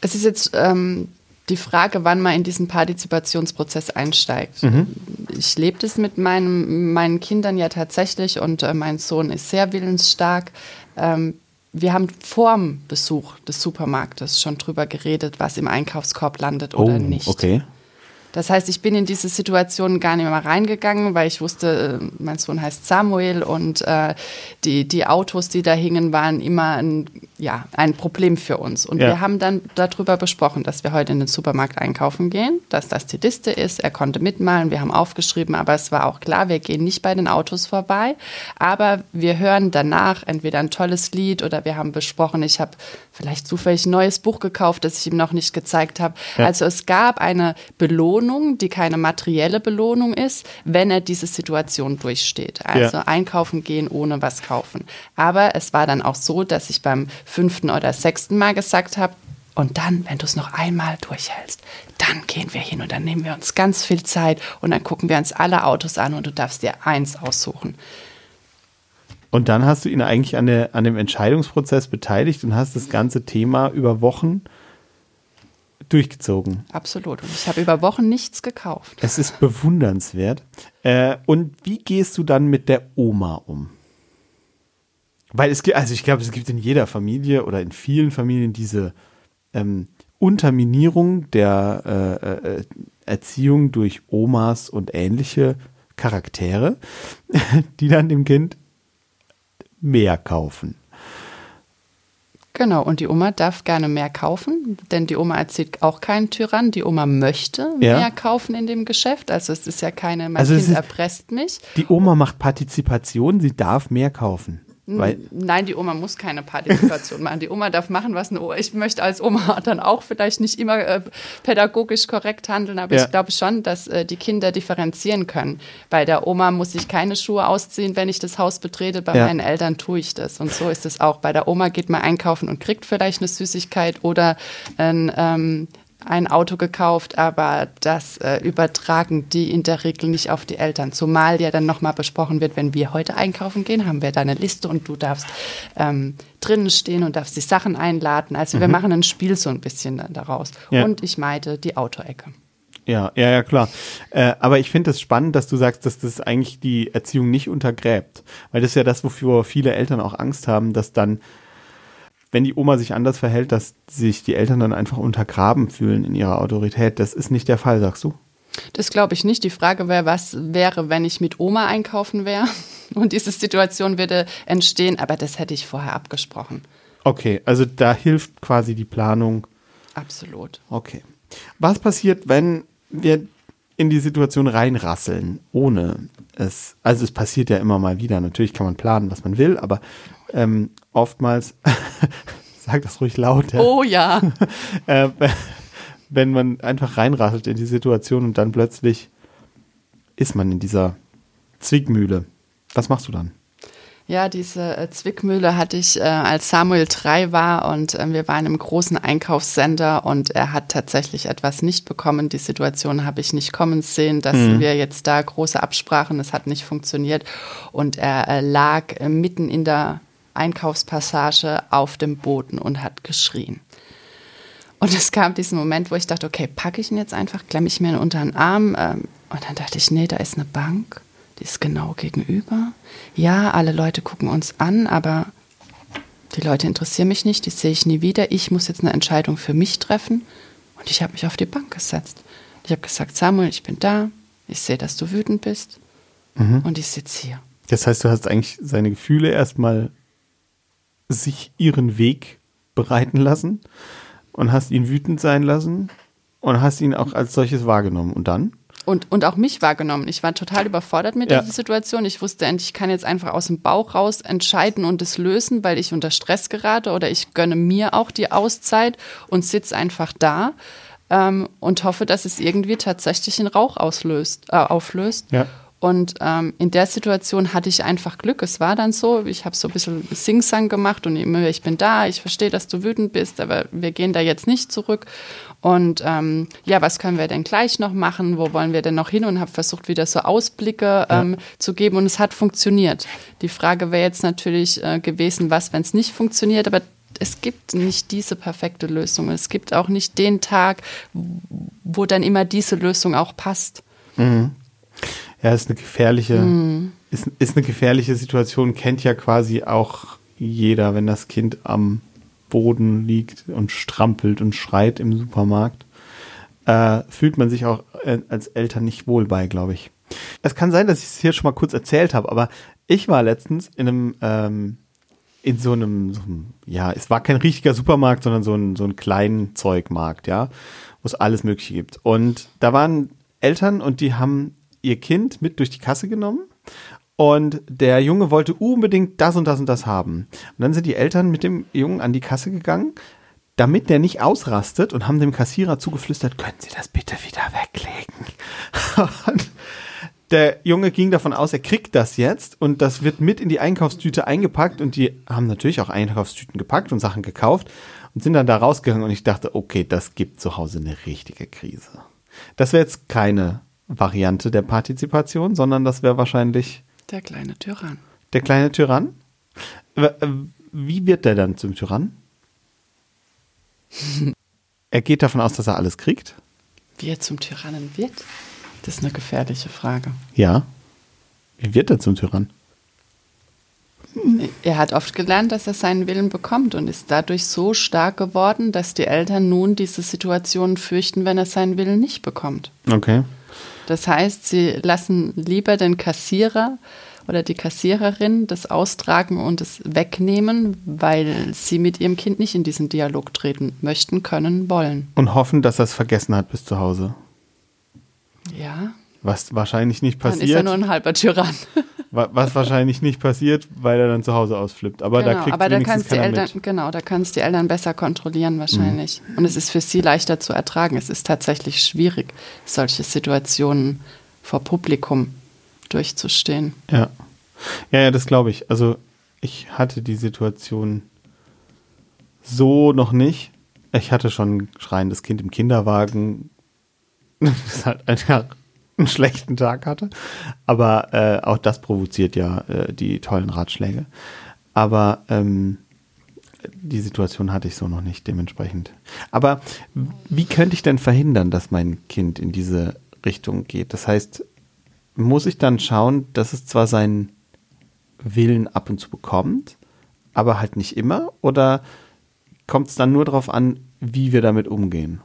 Es ist jetzt ähm, die Frage, wann man in diesen Partizipationsprozess einsteigt. Mhm. Ich lebe das mit meinem, meinen Kindern ja tatsächlich und äh, mein Sohn ist sehr willensstark. Ähm, wir haben vorm Besuch des Supermarktes schon drüber geredet, was im Einkaufskorb landet oder oh, nicht. Okay. Das heißt, ich bin in diese Situation gar nicht mehr reingegangen, weil ich wusste, äh, mein Sohn heißt Samuel und äh, die, die Autos, die da hingen, waren immer ein, ja, ein Problem für uns. Und ja. wir haben dann darüber besprochen, dass wir heute in den Supermarkt einkaufen gehen, dass das die Liste ist. Er konnte mitmalen, wir haben aufgeschrieben, aber es war auch klar, wir gehen nicht bei den Autos vorbei, aber wir hören danach entweder ein tolles Lied oder wir haben besprochen, ich habe vielleicht zufällig ein neues Buch gekauft, das ich ihm noch nicht gezeigt habe. Ja. Also es gab eine Belohnung die keine materielle Belohnung ist, wenn er diese Situation durchsteht. Also ja. einkaufen gehen ohne was kaufen. Aber es war dann auch so, dass ich beim fünften oder sechsten Mal gesagt habe, und dann, wenn du es noch einmal durchhältst, dann gehen wir hin und dann nehmen wir uns ganz viel Zeit und dann gucken wir uns alle Autos an und du darfst dir eins aussuchen. Und dann hast du ihn eigentlich an, der, an dem Entscheidungsprozess beteiligt und hast das ganze Thema über Wochen durchgezogen. Absolut. Und ich habe über Wochen nichts gekauft. Es ist bewundernswert. Äh, und wie gehst du dann mit der Oma um? Weil es gibt, also ich glaube, es gibt in jeder Familie oder in vielen Familien diese ähm, Unterminierung der äh, äh, Erziehung durch Omas und ähnliche Charaktere, die dann dem Kind mehr kaufen. Genau, und die Oma darf gerne mehr kaufen, denn die Oma erzählt auch keinen Tyrann. Die Oma möchte Ja. mehr kaufen in dem Geschäft. Also es ist ja keine, mein Also es Kind erpresst mich. Die Oma macht Partizipation, sie darf mehr kaufen. Weil, Nein, die Oma muss keine Partizipation machen. Die Oma darf machen, was eine Oma. Ich möchte als Oma dann auch vielleicht nicht immer äh, pädagogisch korrekt handeln, aber Ja. ich glaube schon, dass äh, die Kinder differenzieren können. Bei der Oma muss ich keine Schuhe ausziehen, wenn ich das Haus betrete. Bei Ja. meinen Eltern tue ich das. Und so ist es auch. Bei der Oma geht man einkaufen und kriegt vielleicht eine Süßigkeit oder ein, ähm, ein Auto gekauft, aber das äh, übertragen die in der Regel nicht auf die Eltern. Zumal ja dann nochmal besprochen wird, wenn wir heute einkaufen gehen, haben wir da eine Liste und du darfst ähm, drinnen stehen und darfst die Sachen einladen. Also wir machen ein Spiel so ein bisschen dann daraus. Ja. Und ich meide die Autoecke. ja, ja, ja, klar. Äh, aber ich finde es spannend, dass du sagst, dass das eigentlich die Erziehung nicht untergräbt. Weil das ist ja das, wofür viele Eltern auch Angst haben, dass dann, wenn die Oma sich anders verhält, dass sich die Eltern dann einfach untergraben fühlen in ihrer Autorität. Das ist nicht der Fall, sagst du? Das glaube ich nicht. Die Frage wäre, was wäre, wenn ich mit Oma einkaufen wäre? Und diese Situation würde entstehen, aber das hätte ich vorher abgesprochen. Okay, also da hilft quasi die Planung. Absolut. Okay. Was passiert, wenn wir in die Situation reinrasseln, ohne es, also es passiert ja immer mal wieder, natürlich kann man planen, was man will, aber ähm, oftmals, sag das ruhig laut, ja, Oh ja. äh, wenn man einfach reinrasselt in die Situation und dann plötzlich ist man in dieser Zwickmühle. Was machst du dann? Ja, diese äh, Zwickmühle hatte ich, äh, als Samuel drei war und äh, wir waren im großen Einkaufscenter und er hat tatsächlich etwas nicht bekommen. Die Situation habe ich nicht kommen sehen, dass wir jetzt da große Absprachen, es hat nicht funktioniert und er äh, lag äh, mitten in der Einkaufspassage auf dem Boden und hat geschrien. Und es kam diesen Moment, wo ich dachte, okay, packe ich ihn jetzt einfach, klemme ich mir ihn unter den Arm. Ähm, und dann dachte ich, nee, da ist eine Bank, die ist genau gegenüber. Ja, alle Leute gucken uns an, aber die Leute interessieren mich nicht, die sehe ich nie wieder. Ich muss jetzt eine Entscheidung für mich treffen. Und ich habe mich auf die Bank gesetzt. Ich habe gesagt, Samuel, ich bin da. Ich sehe, dass du wütend bist. Und ich sitze hier. Das heißt, du hast eigentlich seine Gefühle erstmal sich ihren Weg bereiten lassen und hast ihn wütend sein lassen und hast ihn auch als solches wahrgenommen. Und dann? Und, und auch mich wahrgenommen. Ich war total überfordert mit Ja. dieser Situation. Ich wusste endlich, ich kann jetzt einfach aus dem Bauch raus entscheiden und es lösen, weil ich unter Stress gerate oder ich gönne mir auch die Auszeit und sitze einfach da ähm, und hoffe, dass es irgendwie tatsächlich den Rauch auslöst, äh, auflöst. Ja. Und ähm, in der Situation hatte ich einfach Glück. Es war dann so, ich habe so ein bisschen Sing-Sang gemacht und immer, ich bin da, ich verstehe, dass du wütend bist, aber wir gehen da jetzt nicht zurück. Und ähm, ja, was können wir denn gleich noch machen? Wo wollen wir denn noch hin? Und habe versucht, wieder so Ausblicke ähm, zu geben und es hat funktioniert. Die Frage wäre jetzt natürlich äh, gewesen, was, wenn es nicht funktioniert, aber es gibt nicht diese perfekte Lösung. Es gibt auch nicht den Tag, wo dann immer diese Lösung auch passt. Ja, ist eine gefährliche, ist, ist eine gefährliche Situation, kennt ja quasi auch jeder, wenn das Kind am Boden liegt und strampelt und schreit im Supermarkt, äh, fühlt man sich auch äh, als Eltern nicht wohl bei, glaube ich. Es kann sein, dass ich es hier schon mal kurz erzählt habe, aber ich war letztens in einem, ähm, in so einem, so einem, ja, es war kein richtiger Supermarkt, sondern so ein, so ein kleinen Zeugmarkt, ja, wo es alles Mögliche gibt. Und da waren Eltern und die haben ihr Kind mit durch die Kasse genommen und der Junge wollte unbedingt das und das und das haben. Und dann sind die Eltern mit dem Jungen an die Kasse gegangen, damit der nicht ausrastet und haben dem Kassierer zugeflüstert, können Sie das bitte wieder weglegen? Und der Junge ging davon aus, er kriegt das jetzt und das wird mit in die Einkaufstüte eingepackt und die haben natürlich auch Einkaufstüten gepackt und Sachen gekauft und sind dann da rausgegangen und ich dachte, okay, das gibt zu Hause eine richtige Krise. Das wäre jetzt keine Variante der Partizipation, sondern das wäre wahrscheinlich Der kleine Tyrann. der kleine Tyrann. Äh, Wie wird der dann zum Tyrann? er geht davon aus, dass er alles kriegt. Wie er zum Tyrannen wird? Das ist eine gefährliche Frage. Ja. Wie wird er zum Tyrann? Er hat oft gelernt, dass er seinen Willen bekommt und ist dadurch so stark geworden, dass die Eltern nun diese Situation fürchten, wenn er seinen Willen nicht bekommt. Okay. Das heißt, sie lassen lieber den Kassierer oder die Kassiererin das austragen und es wegnehmen, weil sie mit ihrem Kind nicht in diesen Dialog treten möchten, können, wollen. Und hoffen, dass er es vergessen hat bis zu Hause. Ja. Was wahrscheinlich nicht Dann passiert. ist er nur ein halber Tyrann. Wa- was wahrscheinlich nicht passiert, weil er dann zu Hause ausflippt. Aber da genau, kriegt aber da kannst die Eltern, mit. genau, da kannst die Eltern besser kontrollieren wahrscheinlich. Und es ist für sie leichter zu ertragen. Es ist tatsächlich schwierig, solche Situationen vor Publikum durchzustehen. Ja. Ja, ja, das glaube ich. Also ich hatte die Situation so noch nicht. Ich hatte schon ein schreiendes Kind im Kinderwagen, das halt einfach einen schlechten Tag hatte. Aber äh, auch das provoziert ja äh, die tollen Ratschläge. Aber ähm, die Situation hatte ich so noch nicht dementsprechend. Aber wie könnte ich denn verhindern, dass mein Kind in diese Richtung geht? Das heißt, muss ich dann schauen, dass es zwar seinen Willen ab und zu bekommt, aber halt nicht immer? Oder kommt es dann nur darauf an, wie wir damit umgehen?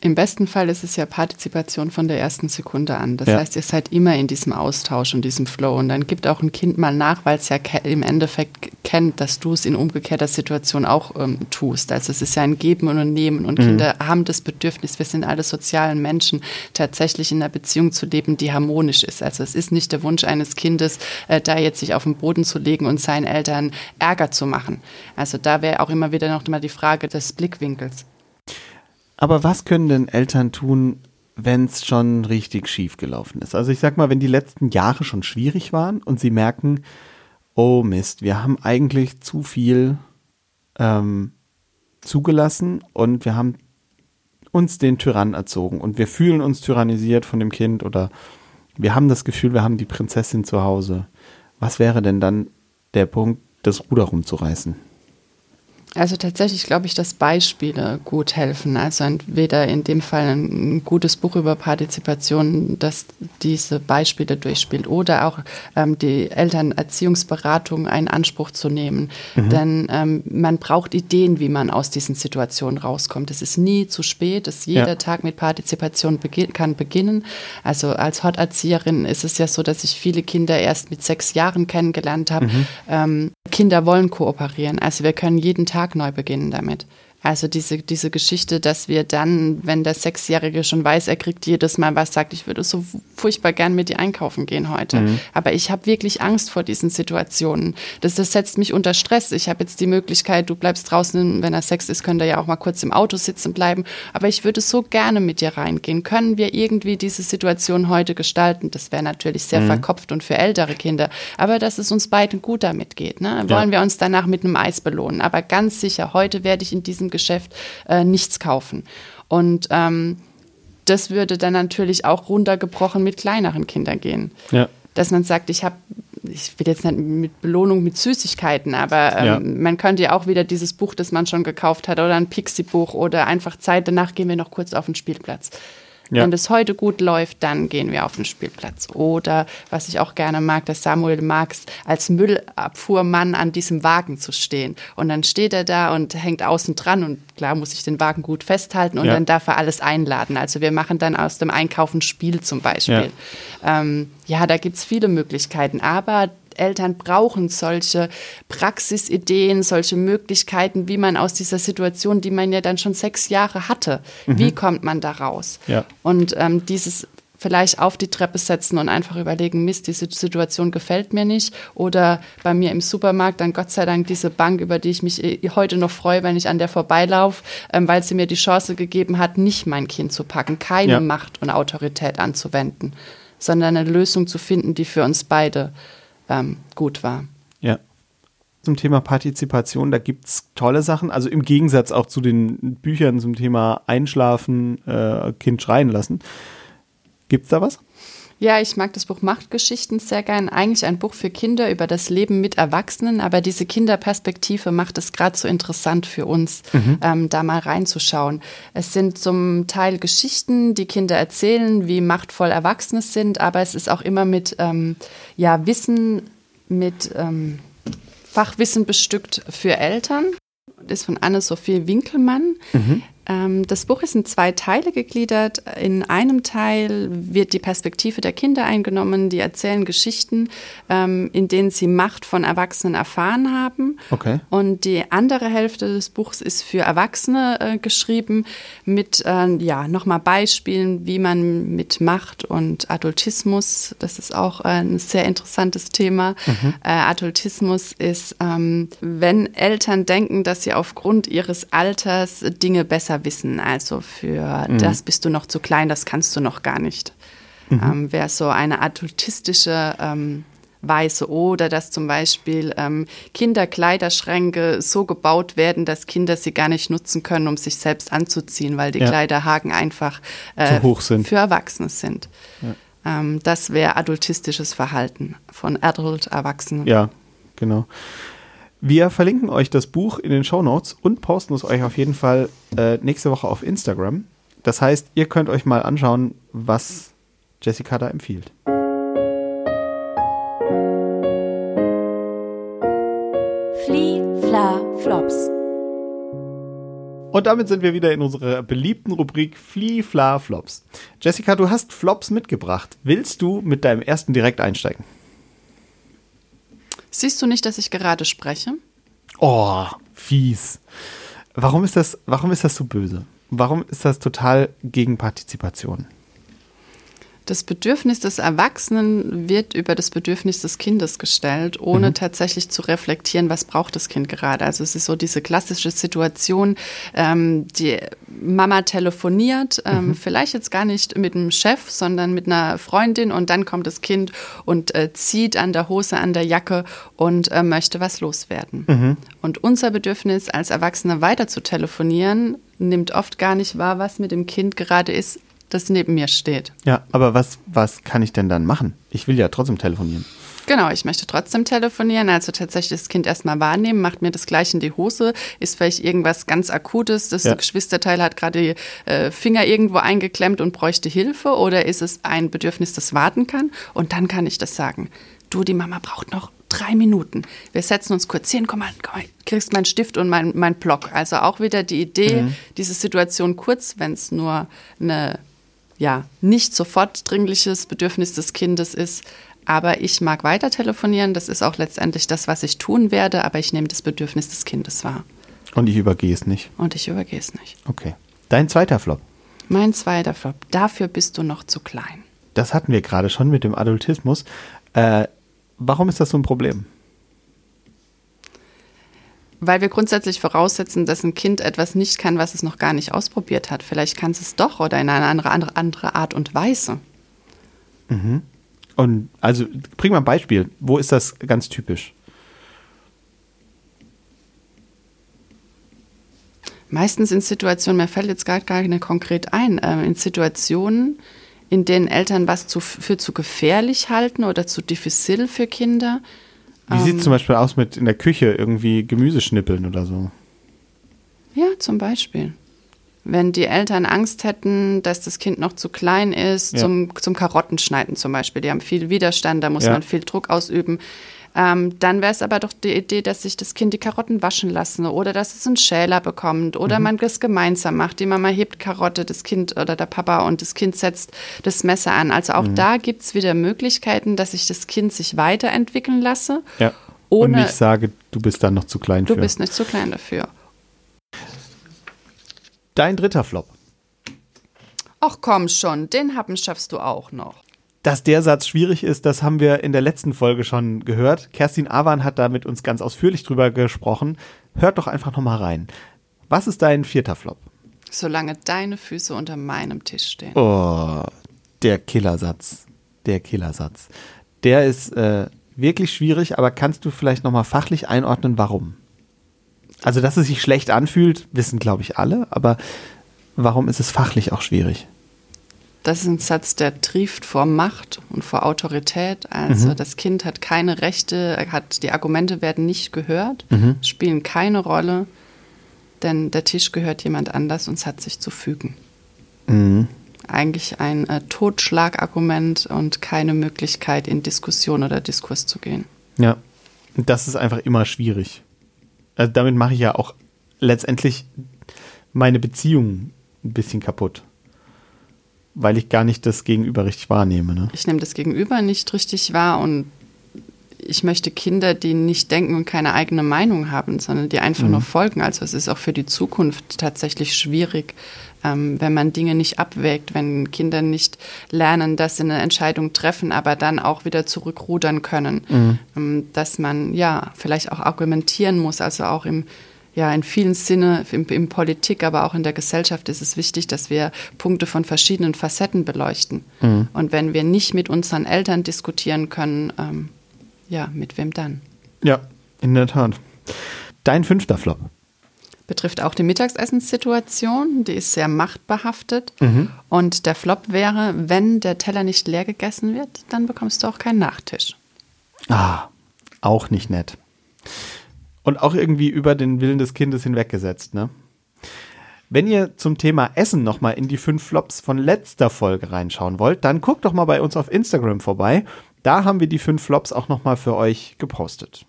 Im besten Fall ist es ja Partizipation von der ersten Sekunde an. Das Ja. heißt, ihr seid immer in diesem Austausch und diesem Flow. Und dann gibt auch ein Kind mal nach, weil es ja im Endeffekt kennt, dass du es in umgekehrter Situation auch ähm, tust. Also es ist ja ein Geben und ein Nehmen. Und Kinder haben das Bedürfnis, wir sind alle sozialen Menschen, tatsächlich in einer Beziehung zu leben, die harmonisch ist. Also es ist nicht der Wunsch eines Kindes, äh, da jetzt sich auf den Boden zu legen und seinen Eltern Ärger zu machen. Also da wäre auch immer wieder noch mal die Frage des Blickwinkels. Aber was können denn Eltern tun, wenn es schon richtig schief gelaufen ist? Also ich sag mal, wenn die letzten Jahre schon schwierig waren und sie merken, oh Mist, wir haben eigentlich zu viel ähm, zugelassen und wir haben uns den Tyrann erzogen und wir fühlen uns tyrannisiert von dem Kind oder wir haben das Gefühl, wir haben die Prinzessin zu Hause. Was wäre denn dann der Punkt, das Ruder rumzureißen? Also tatsächlich glaube ich, dass Beispiele gut helfen. Also entweder in dem Fall ein gutes Buch über Partizipation, das diese Beispiele durchspielt, oder auch ähm, die Elternerziehungsberatung einen Anspruch zu nehmen. Denn ähm, man braucht Ideen, wie man aus diesen Situationen rauskommt. Es ist nie zu spät. Es jeder Ja. Tag mit Partizipation begin kann beginnen. Also als Hot-Erzieherin ist es ja so, dass ich viele Kinder erst mit sechs Jahren kennengelernt habe. Ähm, Kinder wollen kooperieren. Also wir können jeden Tag neu beginnen damit. Also diese, diese Geschichte, dass wir dann, wenn der Sechsjährige schon weiß, er kriegt jedes Mal was, sagt, ich würde so furchtbar gern mit dir einkaufen gehen heute. Aber ich habe wirklich Angst vor diesen Situationen. Das, das setzt mich unter Stress. Ich habe jetzt die Möglichkeit, du bleibst draußen, wenn er Sex ist, könnt ihr ja auch mal kurz im Auto sitzen bleiben. Aber ich würde so gerne mit dir reingehen. Können wir irgendwie diese Situation heute gestalten? Das wäre natürlich sehr verkopft und für ältere Kinder. Aber dass es uns beiden gut damit geht. Ne? Wollen wir uns danach mit einem Eis belohnen? Aber ganz sicher, heute werde ich in diesem Geschäft äh, nichts kaufen. Und ähm, das würde dann natürlich auch runtergebrochen mit kleineren Kindern gehen. Ja. Dass man sagt, ich habe, ich will jetzt nicht mit Belohnung mit Süßigkeiten, aber ähm, Ja. man könnte ja auch wieder dieses Buch, das man schon gekauft hat, oder ein Pixie-Buch oder einfach Zeit, danach gehen wir noch kurz auf den Spielplatz. Ja. Wenn das heute gut läuft, dann gehen wir auf den Spielplatz. Oder was ich auch gerne mag, dass Samuel Marx als Müllabfuhrmann an diesem Wagen zu stehen. Und dann steht er da und hängt außen dran und klar muss ich den Wagen gut festhalten und Ja. dann darf er alles einladen. Also wir machen dann aus dem Einkaufen Spiel zum Beispiel. Ja, ähm, ja da gibt es viele Möglichkeiten. Aber Eltern brauchen solche Praxisideen, solche Möglichkeiten, wie man aus dieser Situation, die man ja dann schon sechs Jahre hatte, wie kommt man da raus? Ja. Und ähm, dieses vielleicht auf die Treppe setzen und einfach überlegen, Mist, diese Situation gefällt mir nicht. Oder bei mir im Supermarkt dann Gott sei Dank diese Bank, über die ich mich äh, heute noch freue, wenn ich an der vorbeilaufe, ähm, weil sie mir die Chance gegeben hat, nicht mein Kind zu packen, keine Ja. Macht und Autorität anzuwenden, sondern eine Lösung zu finden, die für uns beide ähm, gut war. Ja. Zum Thema Partizipation, da gibt es tolle Sachen. Also im Gegensatz auch zu den Büchern zum Thema Einschlafen, äh, Kind schreien lassen. Gibt es da was? Ja, ich mag das Buch Machtgeschichten sehr gern. Eigentlich ein Buch für Kinder über das Leben mit Erwachsenen, aber diese Kinderperspektive macht es gerade so interessant für uns, mhm. ähm, da mal reinzuschauen. Es sind zum Teil Geschichten, die Kinder erzählen, wie machtvoll Erwachsene sind, aber es ist auch immer mit ähm, ja, Wissen, mit ähm, Fachwissen bestückt für Eltern. Ist von Anne-Sophie Winkelmann. Mhm. Ähm, das Buch ist in zwei Teile gegliedert. In einem Teil wird die Perspektive der Kinder eingenommen, die erzählen Geschichten, ähm, in denen sie Macht von Erwachsenen erfahren haben. Okay. Und die andere Hälfte des Buchs ist für Erwachsene äh, geschrieben, mit äh, ja, nochmal Beispielen, wie man mit Macht und Adultismus, das ist auch ein sehr interessantes Thema. Mhm. Äh, Adultismus ist, ähm, wenn Eltern denken, dass sie aufgrund ihres Alters Dinge besser wissen. Also für mhm. das bist du noch zu klein, das kannst du noch gar nicht. Mhm. Ähm, Wäre so eine adultistische ähm, Weise oder dass zum Beispiel ähm, Kinderkleiderschränke so gebaut werden, dass Kinder sie gar nicht nutzen können, um sich selbst anzuziehen, weil die ja. Kleiderhaken einfach äh, hoch sind. für Erwachsene sind. Ja. Ähm, das wäre adultistisches Verhalten von Adult-Erwachsenen. Ja, genau. Wir verlinken euch das Buch in den Show Notes und posten es euch auf jeden Fall äh, nächste Woche auf Instagram. Das heißt, ihr könnt euch mal anschauen, was Jessica da empfiehlt. Flie, Fla, Flops. Und damit sind wir wieder in unserer beliebten Rubrik Flie, Fla, Flops. Jessica, du hast Flops mitgebracht. Willst du mit deinem ersten direkt einsteigen? Siehst du nicht, dass ich gerade spreche? Oh, fies. Warum ist das, warum ist das so böse? Warum ist das total gegen Partizipation? Das Bedürfnis des Erwachsenen wird über das Bedürfnis des Kindes gestellt, ohne mhm. tatsächlich zu reflektieren, was braucht das Kind gerade. Also es ist so diese klassische Situation, ähm, die Mama telefoniert, ähm, mhm. vielleicht jetzt gar nicht mit dem Chef, sondern mit einer Freundin und dann kommt das Kind und äh, zieht an der Hose, an der Jacke und äh, möchte was loswerden. Mhm. Und unser Bedürfnis als Erwachsene weiter zu telefonieren, nimmt oft gar nicht wahr, was mit dem Kind gerade ist, das neben mir steht. Ja, aber was, was kann ich denn dann machen? Ich will ja trotzdem telefonieren. Genau, ich möchte trotzdem telefonieren, also tatsächlich das Kind erstmal wahrnehmen, macht mir das gleich in die Hose, ist vielleicht irgendwas ganz Akutes, das ja. Geschwisterteil hat gerade die äh, Finger irgendwo eingeklemmt und bräuchte Hilfe oder ist es ein Bedürfnis, das warten kann und dann kann ich das sagen. Du, die Mama braucht noch drei Minuten. Wir setzen uns kurz hin, komm mal, komm mal kriegst meinen Stift und mein, mein Block. Also auch wieder die Idee, mhm. diese Situation kurz, wenn es nur eine ja, nicht sofort dringliches Bedürfnis des Kindes ist. Aber ich mag weiter telefonieren. Das ist auch letztendlich das, was ich tun werde. Aber ich nehme das Bedürfnis des Kindes wahr. Und ich übergehe es nicht. Und ich übergehe es nicht. Okay. Dein zweiter Flop. Mein zweiter Flop. Dafür bist du noch zu klein. Das hatten wir gerade schon mit dem Adultismus. Äh, warum ist das so ein Problem? Weil wir grundsätzlich voraussetzen, dass ein Kind etwas nicht kann, was es noch gar nicht ausprobiert hat. Vielleicht kann es es doch oder in eine andere, andere, andere Art und Weise. Mhm. Und also bring mal ein Beispiel. Wo ist das ganz typisch? Meistens in Situationen, mir fällt jetzt gar keine konkret ein, äh, in Situationen, in denen Eltern was zu, für zu gefährlich halten oder zu diffizil für Kinder wie ähm, sieht es zum Beispiel aus mit in der Küche irgendwie Gemüse schnippeln oder so? Ja, zum Beispiel. Wenn die Eltern Angst hätten, dass das Kind noch zu klein ist, ja. zum, zum Karottenschneiden zum Beispiel, die haben viel Widerstand, da muss ja. man viel Druck ausüben ähm, dann wäre es aber doch die Idee, dass sich das Kind die Karotten waschen lassen oder dass es einen Schäler bekommt oder mhm. man das gemeinsam macht. Die Mama hebt Karotte, das Kind oder der Papa und das Kind setzt das Messer an. Also auch mhm. da gibt es wieder Möglichkeiten, dass ich das Kind sich weiterentwickeln lasse. Ja. Ohne, und ich sage, du bist dann noch zu klein du für. Du bist nicht zu klein dafür. Dein dritter Flop. Ach komm schon, den haben schaffst du auch noch. Dass der Satz schwierig ist, das haben wir in der letzten Folge schon gehört. Kerstin Awan hat da mit uns ganz ausführlich drüber gesprochen. Hört doch einfach nochmal rein. Was ist dein vierter Flop? Solange deine Füße unter meinem Tisch stehen. Oh, der Killersatz. Der Killersatz. Der ist äh, wirklich schwierig, aber kannst du vielleicht nochmal fachlich einordnen, warum? Also, dass es sich schlecht anfühlt, wissen, glaube ich, alle, aber warum ist es fachlich auch schwierig? Das ist ein Satz, der trieft vor Macht und vor Autorität. Also mhm. das Kind hat keine Rechte, hat, die Argumente werden nicht gehört, mhm. spielen keine Rolle, denn der Tisch gehört jemand anders und es hat sich zu fügen. Mhm. Eigentlich ein äh, Totschlagargument und keine Möglichkeit, in Diskussion oder Diskurs zu gehen. Ja, das ist einfach immer schwierig. Also damit mache ich ja auch letztendlich meine Beziehung ein bisschen kaputt weil ich gar nicht das Gegenüber richtig wahrnehme. Ne? Ich nehme das Gegenüber nicht richtig wahr und ich möchte Kinder, die nicht denken und keine eigene Meinung haben, sondern die einfach mhm. nur folgen. Also es ist auch für die Zukunft tatsächlich schwierig, ähm, wenn man Dinge nicht abwägt, wenn Kinder nicht lernen, dass sie eine Entscheidung treffen, aber dann auch wieder zurückrudern können. Mhm. Ähm, dass man ja vielleicht auch argumentieren muss, also auch im ja, in vielen Sinne, in, in, Politik, aber auch in der Gesellschaft ist es wichtig, dass wir Punkte von verschiedenen Facetten beleuchten. Mhm. Und wenn wir nicht mit unseren Eltern diskutieren können, ähm, ja, mit wem dann? Ja, in der Tat. Dein fünfter Flop. Betrifft auch die Mittagsessenssituation, die ist sehr machtbehaftet. Mhm. Und der Flop wäre, wenn der Teller nicht leer gegessen wird, dann bekommst du auch keinen Nachtisch. Ah, auch nicht nett und auch irgendwie über den Willen des Kindes hinweggesetzt, ne? Wenn ihr zum Thema Essen nochmal in die fünf Flops von letzter Folge reinschauen wollt, dann guckt doch mal bei uns auf Instagram vorbei. Da haben wir die fünf Flops auch nochmal für euch gepostet.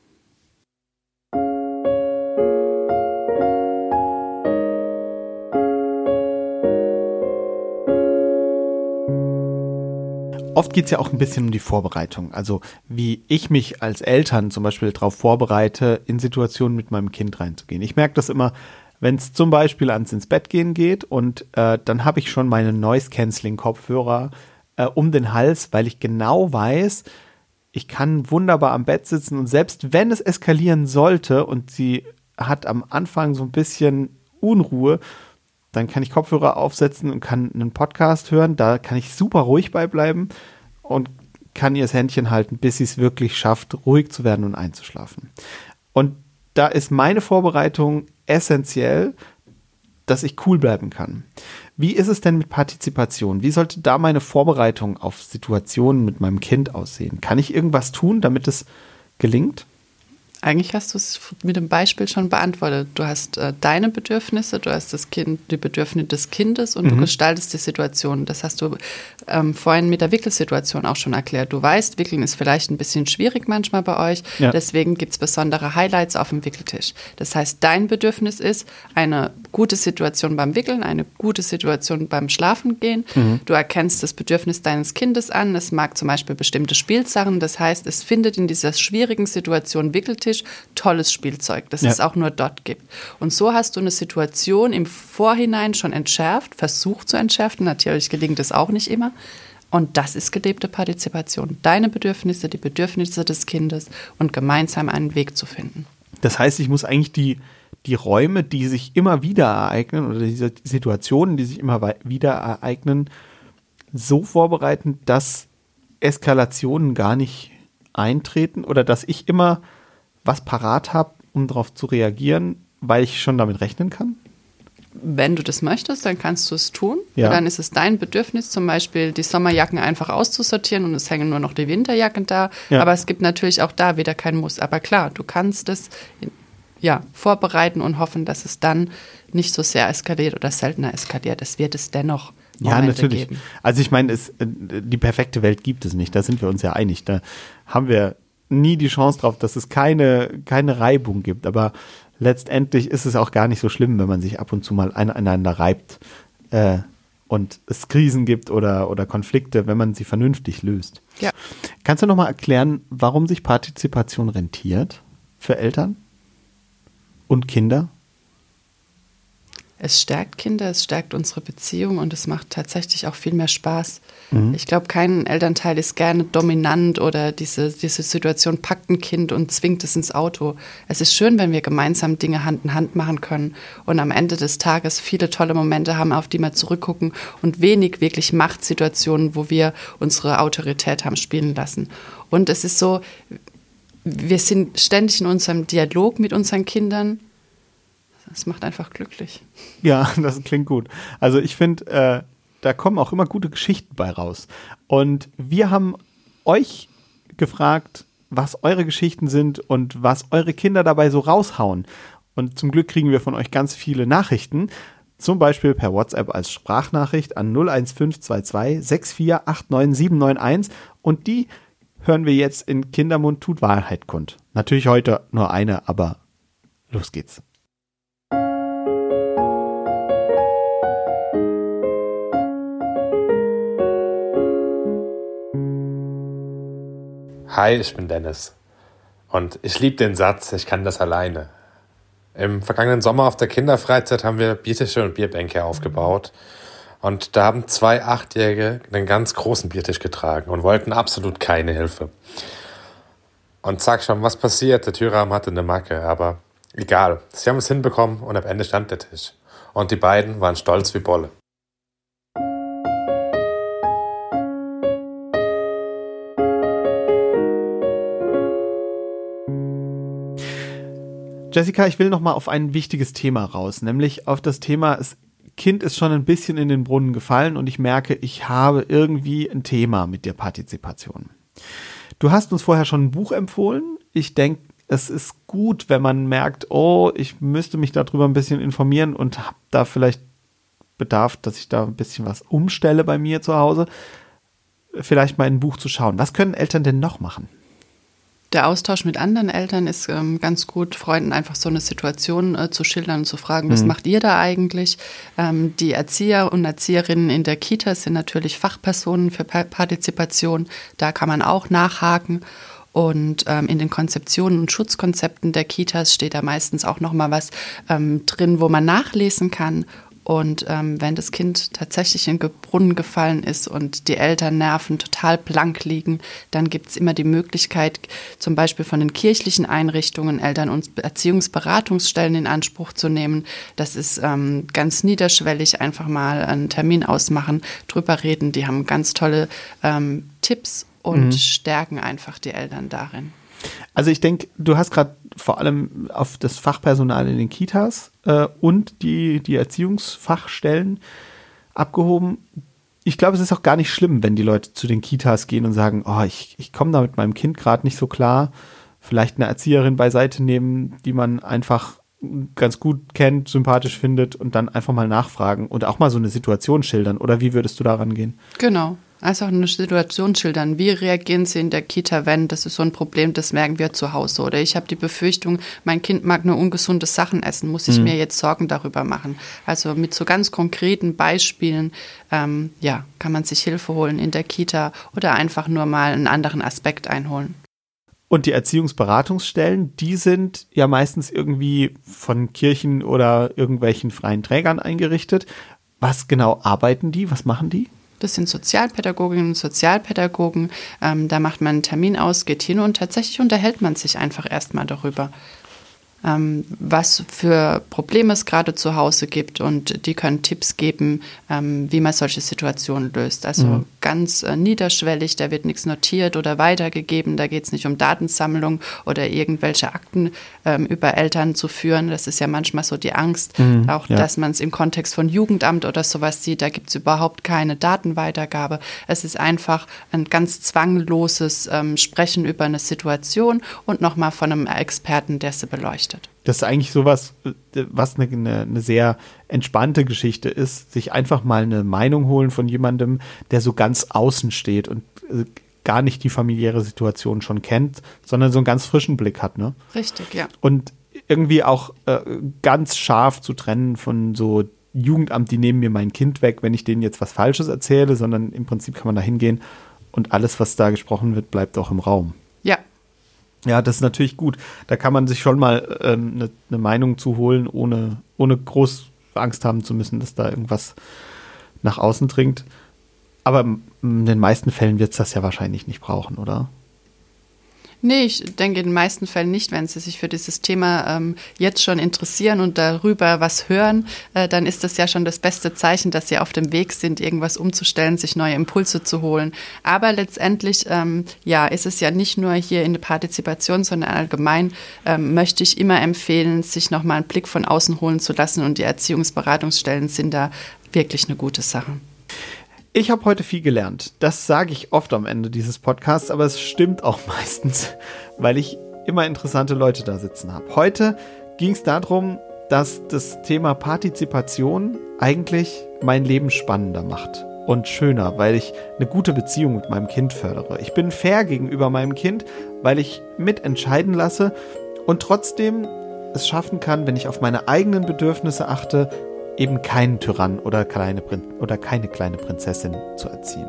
Oft geht es ja auch ein bisschen um die Vorbereitung. Also wie ich mich als Eltern zum Beispiel darauf vorbereite, in Situationen mit meinem Kind reinzugehen. Ich merke das immer, wenn es zum Beispiel ans ins Bett gehen geht und äh, dann habe ich schon meine Noise-Canceling-Kopfhörer äh, um den Hals, weil ich genau weiß, ich kann wunderbar am Bett sitzen und selbst wenn es eskalieren sollte und sie hat am Anfang so ein bisschen Unruhe, dann kann ich Kopfhörer aufsetzen und kann einen Podcast hören. Da kann ich super ruhig beibleiben und kann ihr das Händchen halten, bis sie es wirklich schafft, ruhig zu werden und einzuschlafen. Und da ist meine Vorbereitung essentiell, dass ich cool bleiben kann. Wie ist es denn mit Partizipation? Wie sollte da meine Vorbereitung auf Situationen mit meinem Kind aussehen? Kann ich irgendwas tun, damit es gelingt? Eigentlich hast du es mit dem Beispiel schon beantwortet. Du hast äh, deine Bedürfnisse, du hast das Kind, die Bedürfnisse des Kindes und mhm. du gestaltest die Situation. Das hast du ähm, vorhin mit der Wickelsituation auch schon erklärt. Du weißt, Wickeln ist vielleicht ein bisschen schwierig manchmal bei euch. Ja. Deswegen gibt es besondere Highlights auf dem Wickeltisch. Das heißt, dein Bedürfnis ist eine gute Situation beim Wickeln, eine gute Situation beim Schlafengehen. Mhm. Du erkennst das Bedürfnis deines Kindes an. Es mag zum Beispiel bestimmte Spielsachen. Das heißt, es findet in dieser schwierigen Situation Wickeltisch tolles Spielzeug, das ja. es auch nur dort gibt. Und so hast du eine Situation im Vorhinein schon entschärft, versucht zu entschärfen. Natürlich gelingt es auch nicht immer. Und das ist gelebte Partizipation. Deine Bedürfnisse, die Bedürfnisse des Kindes und gemeinsam einen Weg zu finden. Das heißt, ich muss eigentlich die, die Räume, die sich immer wieder ereignen oder diese Situationen, die sich immer wieder ereignen, so vorbereiten, dass Eskalationen gar nicht eintreten oder dass ich immer was parat habe, um darauf zu reagieren, weil ich schon damit rechnen kann? Wenn du das möchtest, dann kannst du es tun. Ja. Dann ist es dein Bedürfnis, zum Beispiel die Sommerjacken einfach auszusortieren und es hängen nur noch die Winterjacken da. Ja. Aber es gibt natürlich auch da wieder kein Muss. Aber klar, du kannst es ja, vorbereiten und hoffen, dass es dann nicht so sehr eskaliert oder seltener eskaliert. Es wird es dennoch Momente ja, natürlich. Geben. Also ich meine, es, äh, die perfekte Welt gibt es nicht. Da sind wir uns ja einig. Da haben wir nie die Chance drauf, dass es keine, keine Reibung gibt. Aber letztendlich ist es auch gar nicht so schlimm, wenn man sich ab und zu mal aneinander reibt äh, und es Krisen gibt oder, oder Konflikte, wenn man sie vernünftig löst. Ja. Kannst du nochmal erklären, warum sich Partizipation rentiert für Eltern und Kinder? es stärkt Kinder, es stärkt unsere Beziehung und es macht tatsächlich auch viel mehr Spaß. Mhm. Ich glaube, kein Elternteil ist gerne dominant oder diese, diese Situation packt ein Kind und zwingt es ins Auto. Es ist schön, wenn wir gemeinsam Dinge Hand in Hand machen können und am Ende des Tages viele tolle Momente haben, auf die wir zurückgucken und wenig wirklich Machtsituationen, wo wir unsere Autorität haben spielen lassen. Und es ist so, wir sind ständig in unserem Dialog mit unseren Kindern es macht einfach glücklich. Ja, das klingt gut. Also ich finde, äh, da kommen auch immer gute Geschichten bei raus. Und wir haben euch gefragt, was eure Geschichten sind und was eure Kinder dabei so raushauen. Und zum Glück kriegen wir von euch ganz viele Nachrichten. Zum Beispiel per WhatsApp als Sprachnachricht an 01522 6489791. Und die hören wir jetzt in Kindermund tut Wahrheit kund. Natürlich heute nur eine, aber los geht's. Hi, ich bin Dennis. Und ich liebe den Satz, ich kann das alleine. Im vergangenen Sommer auf der Kinderfreizeit haben wir Biertische und Bierbänke aufgebaut. Und da haben zwei Achtjährige einen ganz großen Biertisch getragen und wollten absolut keine Hilfe. Und sag schon, was passiert? Der Türrahmen hatte eine Macke, aber egal. Sie haben es hinbekommen und am Ende stand der Tisch. Und die beiden waren stolz wie Bolle. Jessica, ich will noch mal auf ein wichtiges Thema raus, nämlich auf das Thema, das Kind ist schon ein bisschen in den Brunnen gefallen und ich merke, ich habe irgendwie ein Thema mit der Partizipation. Du hast uns vorher schon ein Buch empfohlen. Ich denke, es ist gut, wenn man merkt, oh, ich müsste mich darüber ein bisschen informieren und habe da vielleicht Bedarf, dass ich da ein bisschen was umstelle bei mir zu Hause, vielleicht mal in ein Buch zu schauen. Was können Eltern denn noch machen? Der Austausch mit anderen Eltern ist ähm, ganz gut, Freunden einfach so eine Situation äh, zu schildern und zu fragen, mhm. was macht ihr da eigentlich? Ähm, die Erzieher und Erzieherinnen in der Kita sind natürlich Fachpersonen für pa Partizipation. Da kann man auch nachhaken. Und ähm, in den Konzeptionen und Schutzkonzepten der Kitas steht da meistens auch noch mal was ähm, drin, wo man nachlesen kann und ähm, wenn das Kind tatsächlich in den Brunnen gefallen ist und die Elternnerven total blank liegen, dann gibt es immer die Möglichkeit, zum Beispiel von den kirchlichen Einrichtungen Eltern- und Erziehungsberatungsstellen in Anspruch zu nehmen. Das ist ähm, ganz niederschwellig, einfach mal einen Termin ausmachen, drüber reden. Die haben ganz tolle ähm, Tipps und mhm. stärken einfach die Eltern darin. Also ich denke, du hast gerade vor allem auf das Fachpersonal in den Kitas äh, und die, die Erziehungsfachstellen abgehoben. Ich glaube, es ist auch gar nicht schlimm, wenn die Leute zu den Kitas gehen und sagen, oh, ich, ich komme da mit meinem Kind gerade nicht so klar. Vielleicht eine Erzieherin beiseite nehmen, die man einfach ganz gut kennt, sympathisch findet und dann einfach mal nachfragen und auch mal so eine Situation schildern. Oder wie würdest du daran gehen? Genau. Einfach eine Situation schildern. Wie reagieren Sie in der Kita, wenn das ist so ein Problem, das merken wir zu Hause. Oder ich habe die Befürchtung, mein Kind mag nur ungesunde Sachen essen, muss ich mhm. mir jetzt Sorgen darüber machen. Also mit so ganz konkreten Beispielen, ähm, ja, kann man sich Hilfe holen in der Kita oder einfach nur mal einen anderen Aspekt einholen. Und die Erziehungsberatungsstellen, die sind ja meistens irgendwie von Kirchen oder irgendwelchen freien Trägern eingerichtet. Was genau arbeiten die? Was machen die? Sind Sozialpädagoginnen und Sozialpädagogen. Ähm, da macht man einen Termin aus, geht hin und tatsächlich unterhält man sich einfach erstmal darüber ähm, was für Probleme es gerade zu Hause gibt und die können Tipps geben, ähm, wie man solche Situationen löst. Also mhm. ganz äh, niederschwellig, da wird nichts notiert oder weitergegeben, da geht es nicht um Datensammlung oder irgendwelche Akten ähm, über Eltern zu führen. Das ist ja manchmal so die Angst, mhm, auch ja. dass man es im Kontext von Jugendamt oder sowas sieht, da gibt es überhaupt keine Datenweitergabe. Es ist einfach ein ganz zwangloses ähm, Sprechen über eine Situation und nochmal von einem Experten, der sie beleuchtet berichtet. Das ist eigentlich sowas, was eine, eine, eine sehr entspannte Geschichte ist, sich einfach mal eine Meinung holen von jemandem, der so ganz außen steht und äh, gar nicht die familiäre Situation schon kennt, sondern so einen ganz frischen Blick hat, ne? Richtig, ja. Und irgendwie auch äh, ganz scharf zu trennen von so Jugendamt, die nehmen mir mein Kind weg, wenn ich denen jetzt was Falsches erzähle, sondern im Prinzip kann man da hingehen und alles, was da gesprochen wird, bleibt auch im Raum. Ja, das ist natürlich gut. Da kann man sich schon mal eine ähm, ne, ne Meinung zu holen, ohne, ohne groß Angst haben zu müssen, dass da irgendwas nach außen dringt. Aber in den meisten Fällen wird es das ja wahrscheinlich nicht brauchen, oder? Nee, ich denke in den meisten Fällen nicht. Wenn Sie sich für dieses Thema ähm, jetzt schon interessieren und darüber was hören, äh, dann ist das ja schon das beste Zeichen, dass Sie auf dem Weg sind, irgendwas umzustellen, sich neue Impulse zu holen. Aber letztendlich, ähm, ja, ist es ja nicht nur hier in der Partizipation, sondern allgemein ähm, möchte ich immer empfehlen, sich nochmal einen Blick von außen holen zu lassen und die Erziehungsberatungsstellen sind da wirklich eine gute Sache. Ich habe heute viel gelernt. Das sage ich oft am Ende dieses Podcasts, aber es stimmt auch meistens, weil ich immer interessante Leute da sitzen habe. Heute ging es darum, dass das Thema Partizipation eigentlich mein Leben spannender macht und schöner, weil ich eine gute Beziehung mit meinem Kind fördere. Ich bin fair gegenüber meinem Kind, weil ich mitentscheiden lasse und trotzdem es schaffen kann, wenn ich auf meine eigenen Bedürfnisse achte, eben keinen Tyrann oder, kleine oder keine kleine Prinzessin zu erziehen.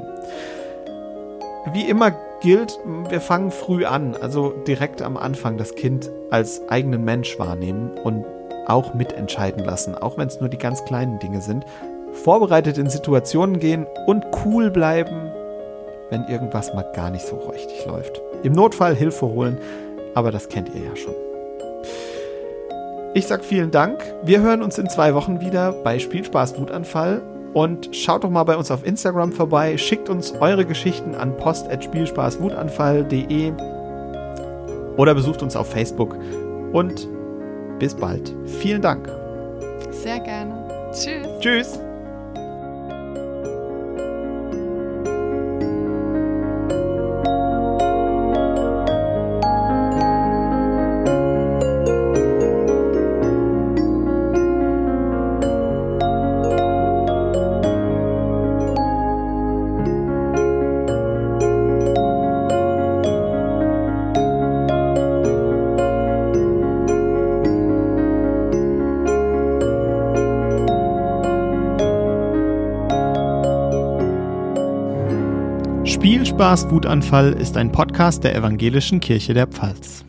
Wie immer gilt, wir fangen früh an, also direkt am Anfang das Kind als eigenen Mensch wahrnehmen und auch mitentscheiden lassen, auch wenn es nur die ganz kleinen Dinge sind. Vorbereitet in Situationen gehen und cool bleiben, wenn irgendwas mal gar nicht so richtig läuft. Im Notfall Hilfe holen, aber das kennt ihr ja schon. Ich sag vielen Dank. Wir hören uns in zwei Wochen wieder bei Spielspaß Wutanfall. Und schaut doch mal bei uns auf Instagram vorbei. Schickt uns eure Geschichten an post.spielspaßwutanfall.de oder besucht uns auf Facebook. Und bis bald. Vielen Dank. Sehr gerne. Tschüss. Tschüss. Wutanfall ist ein Podcast der Evangelischen Kirche der Pfalz.